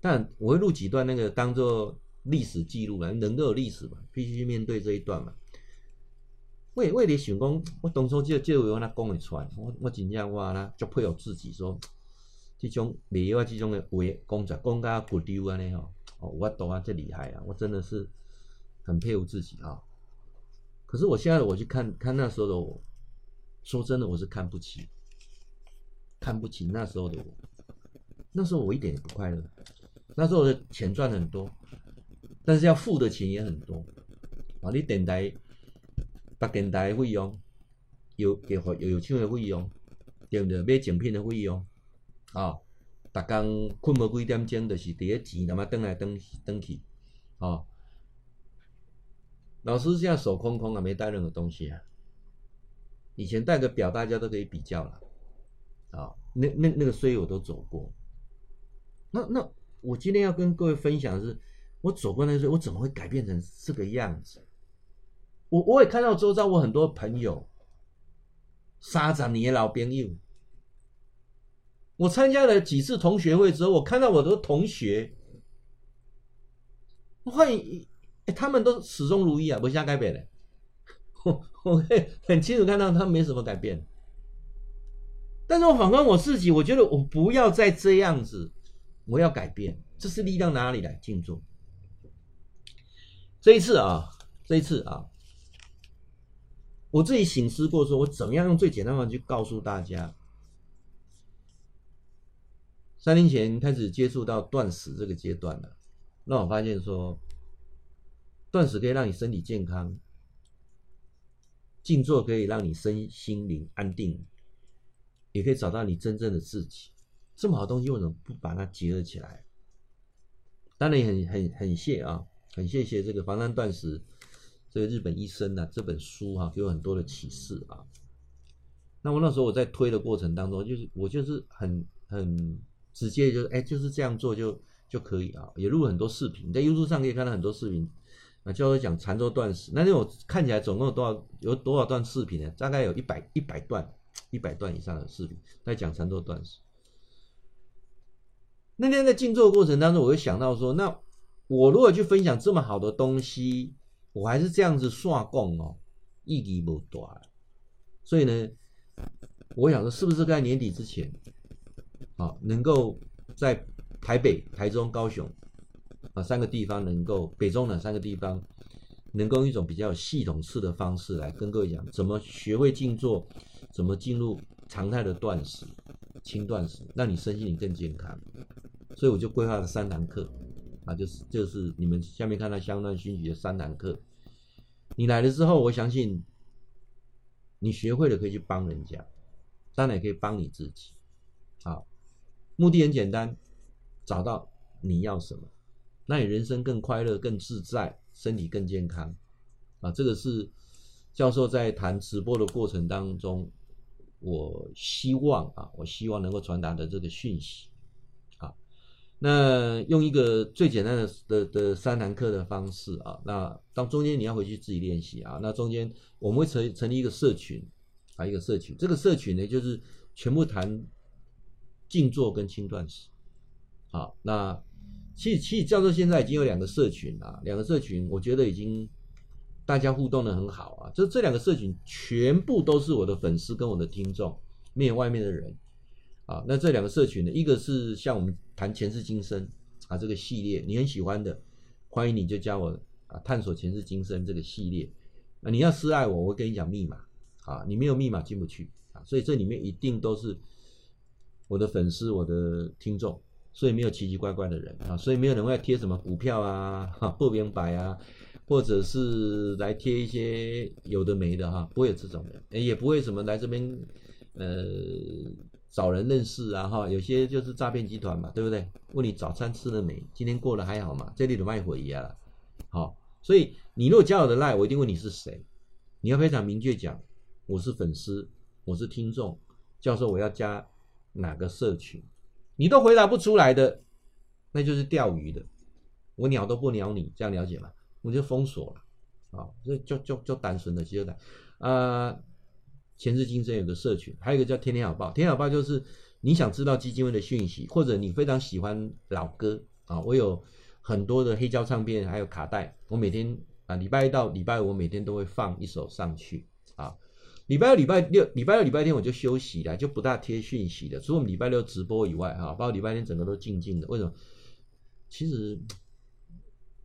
但我会录几段那个当做历史记录了，人都有历史嘛，必须去面对这一段嘛。我我咧想讲，我当初就就有那讲会出来，我我真正我啦就配合自己说，这种卖药这种的话讲在讲甲骨丢安尼吼，哦，我懂啊，这厉害啊，我真的是。很佩服自己啊！可是我现在我去看看那时候的我，说真的，我是看不起，看不起那时候的我。那时候我一点也不快乐，那时候的钱赚很多，但是要付的钱也很多啊！你电台、发电台的费用，有给有有唱的费用，对不对？买奖品的费用啊！逐工困无几点钟，就是伫个钱，他妈转来转转去啊！老师现在手空空啊，没带任何东西啊。以前带个表，大家都可以比较了。啊，那那那个衰我都走过。那那我今天要跟各位分享的是，我走过那个衰，我怎么会改变成这个样子？我我也看到周遭我很多朋友，三十年的老朋友。我参加了几次同学会之后，我看到我的同学，我欢他们都始终如一啊，不瞎改变的。我我会很清楚看到他没什么改变。但是我反观我自己，我觉得我不要再这样子，我要改变。这是力量哪里来？静坐。这一次啊，这一次啊，我自己醒思过，说我怎么样用最简单的方法去告诉大家。三年前开始接触到断食这个阶段了，让我发现说。断食可以让你身体健康，静坐可以让你身心灵安定，也可以找到你真正的自己。这么好的东西，为什么不把它结合起来？当然也很很很谢啊，很谢谢这个防弹断食这个日本医生啊，这本书哈、啊、给我很多的启示啊。那我那时候我在推的过程当中，就是我就是很很直接，就是哎就是这样做就就可以啊。也录了很多视频，在 YouTube 上可以看到很多视频。啊，教授讲禅咒断食。那天我看起来总共有多少有多少段视频呢？大概有一百一百段，一百段以上的视频在讲禅咒断食。那天在静坐的过程当中，我就想到说，那我如果去分享这么好的东西，我还是这样子刷供哦，意义不大。所以呢，我想说，是不是在年底之前，啊，能够在台北、台中、高雄啊三个地方，能够北中南三个地方，能够用一种比较系统式的方式来跟各位讲，怎么学会静坐，怎么进入常态的断食、轻断食，让你身心灵更健康。所以我就规划了三堂课，啊，就是就是你们下面看到香断熏习的三堂课。你来了之后，我相信你学会了可以去帮人家，当然也可以帮你自己。好，目的很简单，找到你要什么，那你人生更快乐、更自在，身体更健康。啊，这个是教授在谈直播的过程当中，我希望啊，我希望能够传达的这个讯息。啊那用一个最简单的的的三堂课的方式啊，那当中间你要回去自己练习啊。那中间我们会成成立一个社群啊，一个社群。这个社群呢，就是全部谈静坐跟轻断食。好，那其实其实教授现在已经有两个社群啊，两个社群我觉得已经大家互动的很好啊。这这两个社群全部都是我的粉丝跟我的听众，没有外面的人。啊，那这两个社群呢，一个是像我们谈前世今生啊这个系列，你很喜欢的，欢迎你就加我啊，探索前世今生这个系列。那你要私爱我，我会跟你讲密码啊，你没有密码进不去啊，所以这里面一定都是我的粉丝，我的听众，所以没有奇奇怪怪的人啊，所以没有人会贴什么股票啊、哈不明白啊，或者是来贴一些有的没的哈，不会有这种人，也不会什么来这边呃。找人认识啊，哈，有些就是诈骗集团嘛，对不对？问你早餐吃了没？今天过得还好吗？这里的卖火一样了，好，所以你若加我的赖，我一定问你是谁，你要非常明确讲，我是粉丝，我是听众，教授我要加哪个社群，你都回答不出来的，那就是钓鱼的，我鸟都不鸟你，这样了解吗？我就封锁了，啊，这就就就单纯的接待，啊。前世今生有个社群，还有一个叫天天好报。天天好报就是你想知道基金会的讯息，或者你非常喜欢老歌啊，我有很多的黑胶唱片，还有卡带，我每天啊礼拜一到礼拜五，我每天都会放一首上去啊。礼拜二、礼拜六、礼拜六、礼拜天我就休息了，就不大贴讯息的。除了我们礼拜六直播以外，哈，包括礼拜天整个都静静的。为什么？其实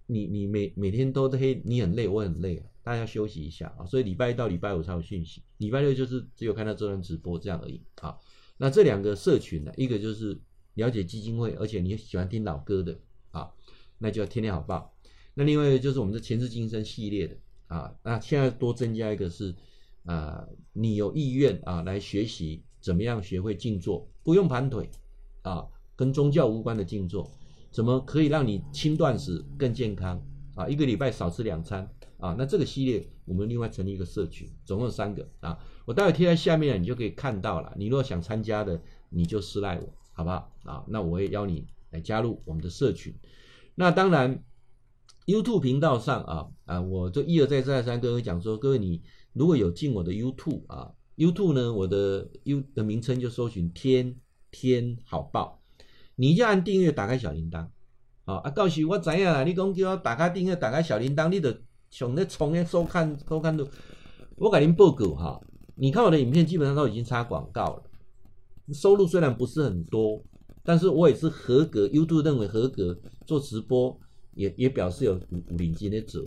你你每每天都黑，你很累，我很累。大家休息一下啊，所以礼拜一到礼拜五才有讯息，礼拜六就是只有看到这段直播这样而已啊。那这两个社群呢，一个就是了解基金会，而且你喜欢听老歌的啊，那就要天天好报。那另外一个就是我们的前世今生系列的啊，那现在多增加一个是啊，你有意愿啊来学习怎么样学会静坐，不用盘腿啊，跟宗教无关的静坐，怎么可以让你轻断食更健康啊？一个礼拜少吃两餐。啊，那这个系列我们另外成立一个社群，总共有三个啊，我待会贴在下面，你就可以看到了。你如果想参加的，你就私赖我，好不好？啊，那我也邀你来加入我们的社群。那当然，YouTube 频道上啊啊，我就一而再再而三跟各位讲说，各位你如果有进我的 YouTube 啊，YouTube 呢，我的 U 的名称就搜寻天天好报，你一定要按订阅，打开小铃铛。啊啊，到时我知影啦，你讲叫我打开订阅，打开小铃铛，你得。从那从那收看收看度，我给您报告哈，你看我的影片基本上都已经插广告了，收入虽然不是很多，但是我也是合格，YouTube 认为合格，做直播也也表示有五五领金的做。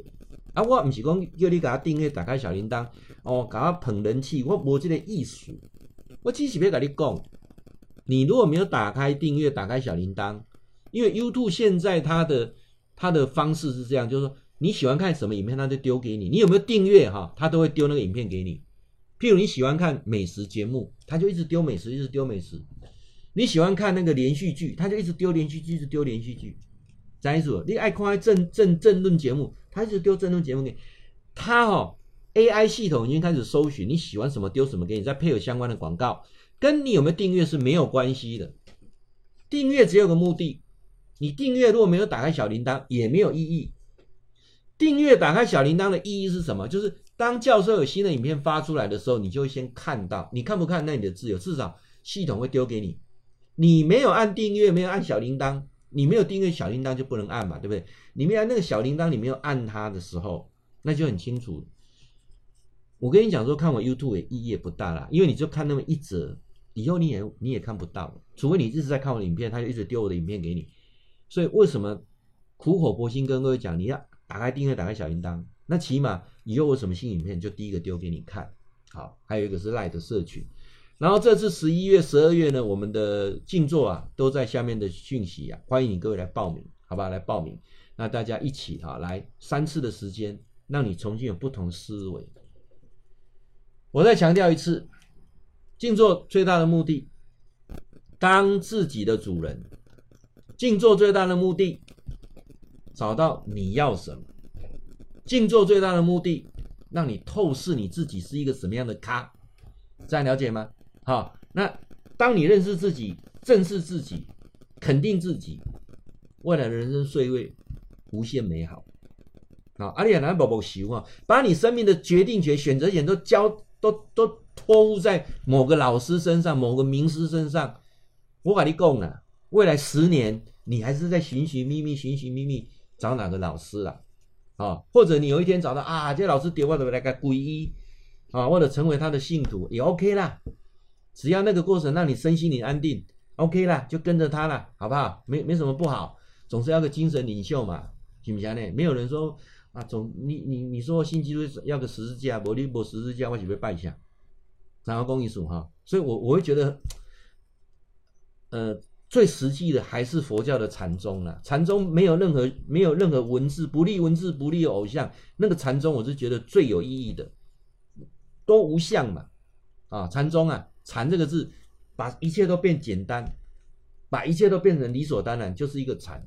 啊，我不是讲叫你给他订阅，打开小铃铛，哦，给他捧人气，我没这个意思，我只是要跟你讲，你如果没有打开订阅，打开小铃铛，因为 YouTube 现在它的它的方式是这样，就是说。你喜欢看什么影片，他就丢给你。你有没有订阅哈？他都会丢那个影片给你。譬如你喜欢看美食节目，他就一直丢美食，一直丢美食。你喜欢看那个连续剧，他就一直丢连续剧，一直丢连续剧。再一组，你爱看政政政论节目，他一直丢政论节目给你。他哈 AI 系统已经开始搜寻你喜欢什么，丢什么给你，再配合相关的广告，跟你有没有订阅是没有关系的。订阅只有个目的，你订阅如果没有打开小铃铛，也没有意义。订阅打开小铃铛的意义是什么？就是当教授有新的影片发出来的时候，你就会先看到。你看不看那你的自由，至少系统会丢给你。你没有按订阅，没有按小铃铛，你没有订阅小铃铛就不能按嘛，对不对？你没有那个小铃铛，你没有按它的时候，那就很清楚。我跟你讲说，看我 YouTube 也意义也不大啦，因为你就看那么一则，以后你也你也看不到，除非你一直在看我的影片，他就一直丢我的影片给你。所以为什么苦口婆心跟各位讲，你要？打开订阅，打开小铃铛，那起码以后有什么新影片，就第一个丢给你看。好，还有一个是 Line 的社群，然后这次十一月、十二月呢，我们的静坐啊，都在下面的讯息啊，欢迎你各位来报名，好吧？来报名，那大家一起啊，来三次的时间，让你重新有不同思维。我再强调一次，静坐最大的目的，当自己的主人。静坐最大的目的。找到你要什么？静坐最大的目的，让你透视你自己是一个什么样的咖，这样了解吗？好，那当你认识自己、正视自己、肯定自己，未来的人生岁月无限美好。好，阿里亚南宝宝喜欢把你生命的决定权、选择权都交都都托付在某个老师身上、某个名师身上。我跟你讲了，未来十年你还是在寻寻觅觅、寻寻觅觅。找哪个老师啊？啊，或者你有一天找到啊，这老师点我怎么来个皈依啊，或者成为他的信徒也 OK 啦。只要那个过程让你身心灵安定，OK 啦，就跟着他了，好不好？没没什么不好，总是要个精神领袖嘛，行不行呢？没有人说啊，总你你你说信基督要个十字架，我你我十字架我就会拜一下，然后公益数哈，所以我我会觉得，呃。最实际的还是佛教的禅宗了，禅宗没有任何没有任何文字，不立文字，不立偶像，那个禅宗我是觉得最有意义的，都无相嘛，啊，禅宗啊，禅这个字，把一切都变简单，把一切都变成理所当然，就是一个禅，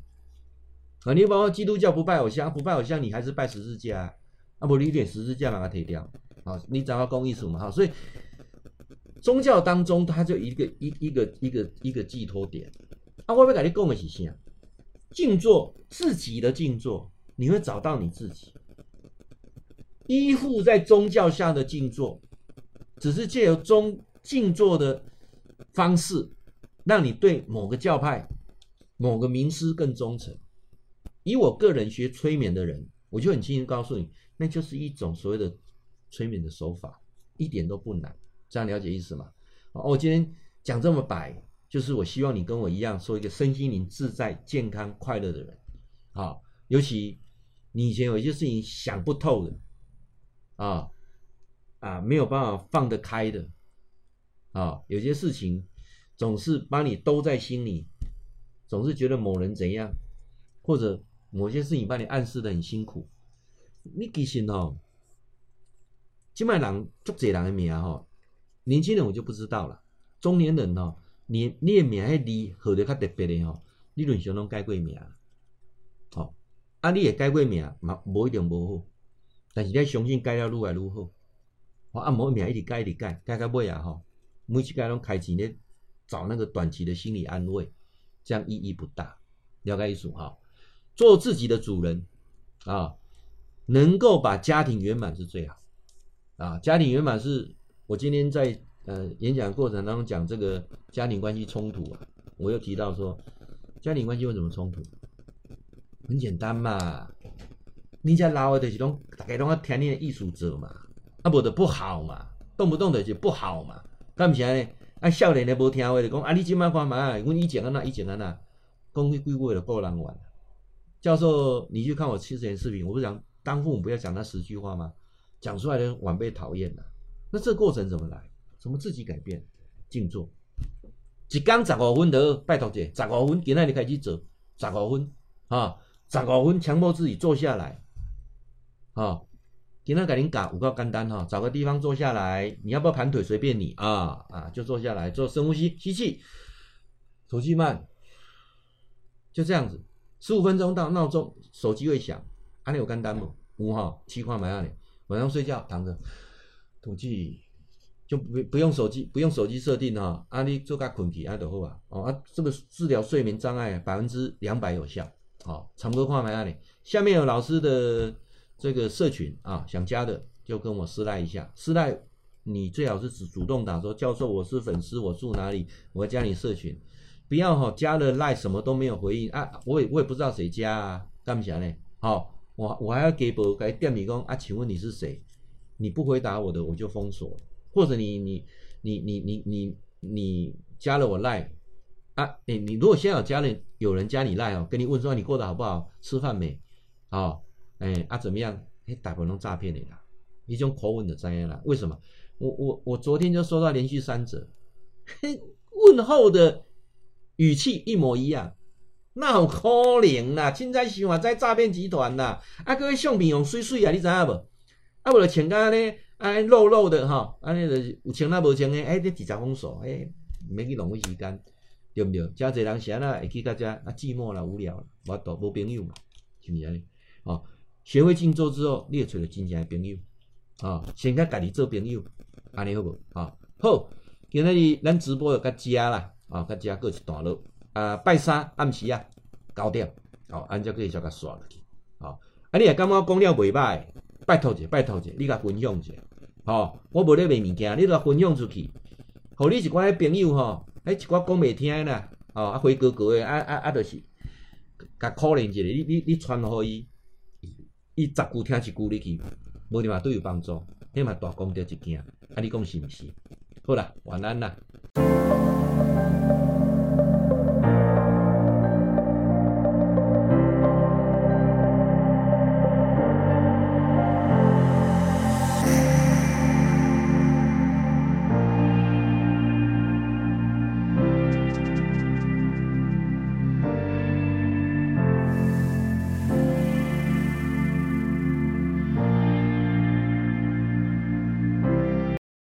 啊，你包括基督教不拜偶像，不拜偶像，你还是拜十字架啊，不，你点十字架把它推掉，啊，你找到公益数嘛，哈，所以。宗教当中，它就一个一一个一个一个寄托点。啊，我要跟你讲的是啥？静坐，自己的静坐，你会找到你自己。依附在宗教下的静坐，只是借由中静坐的方式，让你对某个教派、某个名师更忠诚。以我个人学催眠的人，我就很轻易告诉你，那就是一种所谓的催眠的手法，一点都不难。这样了解意思吗？哦我今天讲这么白，就是我希望你跟我一样，做一个身心灵自在、健康、快乐的人。啊，尤其你以前有一些事情想不透的，啊啊，没有办法放得开的，啊，有些事情总是把你兜在心里，总是觉得某人怎样，或者某些事情把你暗示得很辛苦。你其实哦，现在人足济人的名吼。年轻人我就不知道了，中年人哦，你你的名迄字号得较特别的吼，理论上拢改过名，好，啊，你也改过名嘛，无一定无好，但是你相信改了愈来愈好，我按摩名一直改一直改，改到尾啊吼，每次改拢开钱咧找那个短期的心理安慰，这样意义不大，了解意思哈，做自己的主人啊，能够把家庭圆满是最好，啊，家庭圆满是。我今天在呃演讲过程当中讲这个家庭关系冲突啊，我又提到说，家庭关系为什么冲突？很简单嘛，你家老的就是拢大家拢要听你的艺术者嘛，啊无就不好嘛，动不动的就是不好嘛，干唔起来呢？啊少年的无听话就讲啊你今麦看嘛，阮以前安那以前安那，讲迄几句话就够人玩。教授，你去看我之前视频，我不是讲当父母不要讲那十句话吗？讲出来的晚辈讨厌的。那这个过程怎么来？怎么自己改变？静坐，一天十五分的，拜托姐，十五分，今天你开始做，十五分啊，十五分，强迫自己坐下来，啊，今天给您讲，有够简单哈，找个地方坐下来，你要不要盘腿随便你啊啊，就坐下来做深呼吸，吸气，吐气慢，就这样子，十五分钟到闹钟，手机会响，安尼有肝单不？五号七块买下来，晚上睡觉躺着。吐气就不不用手机，不用手机设定哈，啊你做个困起啊就好啊，哦啊这个治疗睡眠障碍百分之两百有效，好，长歌话来啊你，下面有老师的这个社群啊，想加的就跟我私赖一下，私赖你最好是主主动打说，教授我是粉丝，我住哪里，我要加你社群，不要哈加了赖什么都没有回应啊，我也我也不知道谁加啊，干不起来呢？好，我我还要给博给店米工啊，请问你是谁？你不回答我的我就封锁，或者你你你你你你你加了我赖啊，你你如果现在有加了有人加你赖哦，跟你问说你过得好不好，吃饭没？好。哎、啊，怎么样？哎，大部分都诈骗你啦，一种口吻的这样啦。为什么？我我我昨天就收到连续三则，问候的语气一模一样，那有可能啦？现在想话在诈骗集团啦，啊，各位相片用水水啊，你知影无？啊，为了穿甲咧，啊，肉肉的哈，啊，那个有穿啊无穿诶，哎，你直接封锁，哎，免去浪费时间，对不对？真侪人是安那会去到遮啊，寂寞啦，无聊啦，无多无朋友嘛，是毋是安尼？哦。学会静坐之后，你会找到真正的朋友啊！先甲家己做朋友，安尼好无？啊，好，今日咱直播就甲遮啦，啊，甲遮过一段落啊，拜三暗时啊，九点，好，按照继续甲刷落去，好，啊，你也感觉讲了袂歹，拜托者，拜托者，你甲分享者，吼，我无咧卖物件，你着分享出去，互你一寡朋友吼，迄一寡讲袂听啦，哦，啊，灰哥哥诶，啊啊啊，着是，甲可怜一下，你你你传互伊。伊十句听一句入去，无你嘛都有帮助，迄嘛大功德一件，啊你讲是毋是？好啦，晚安啦。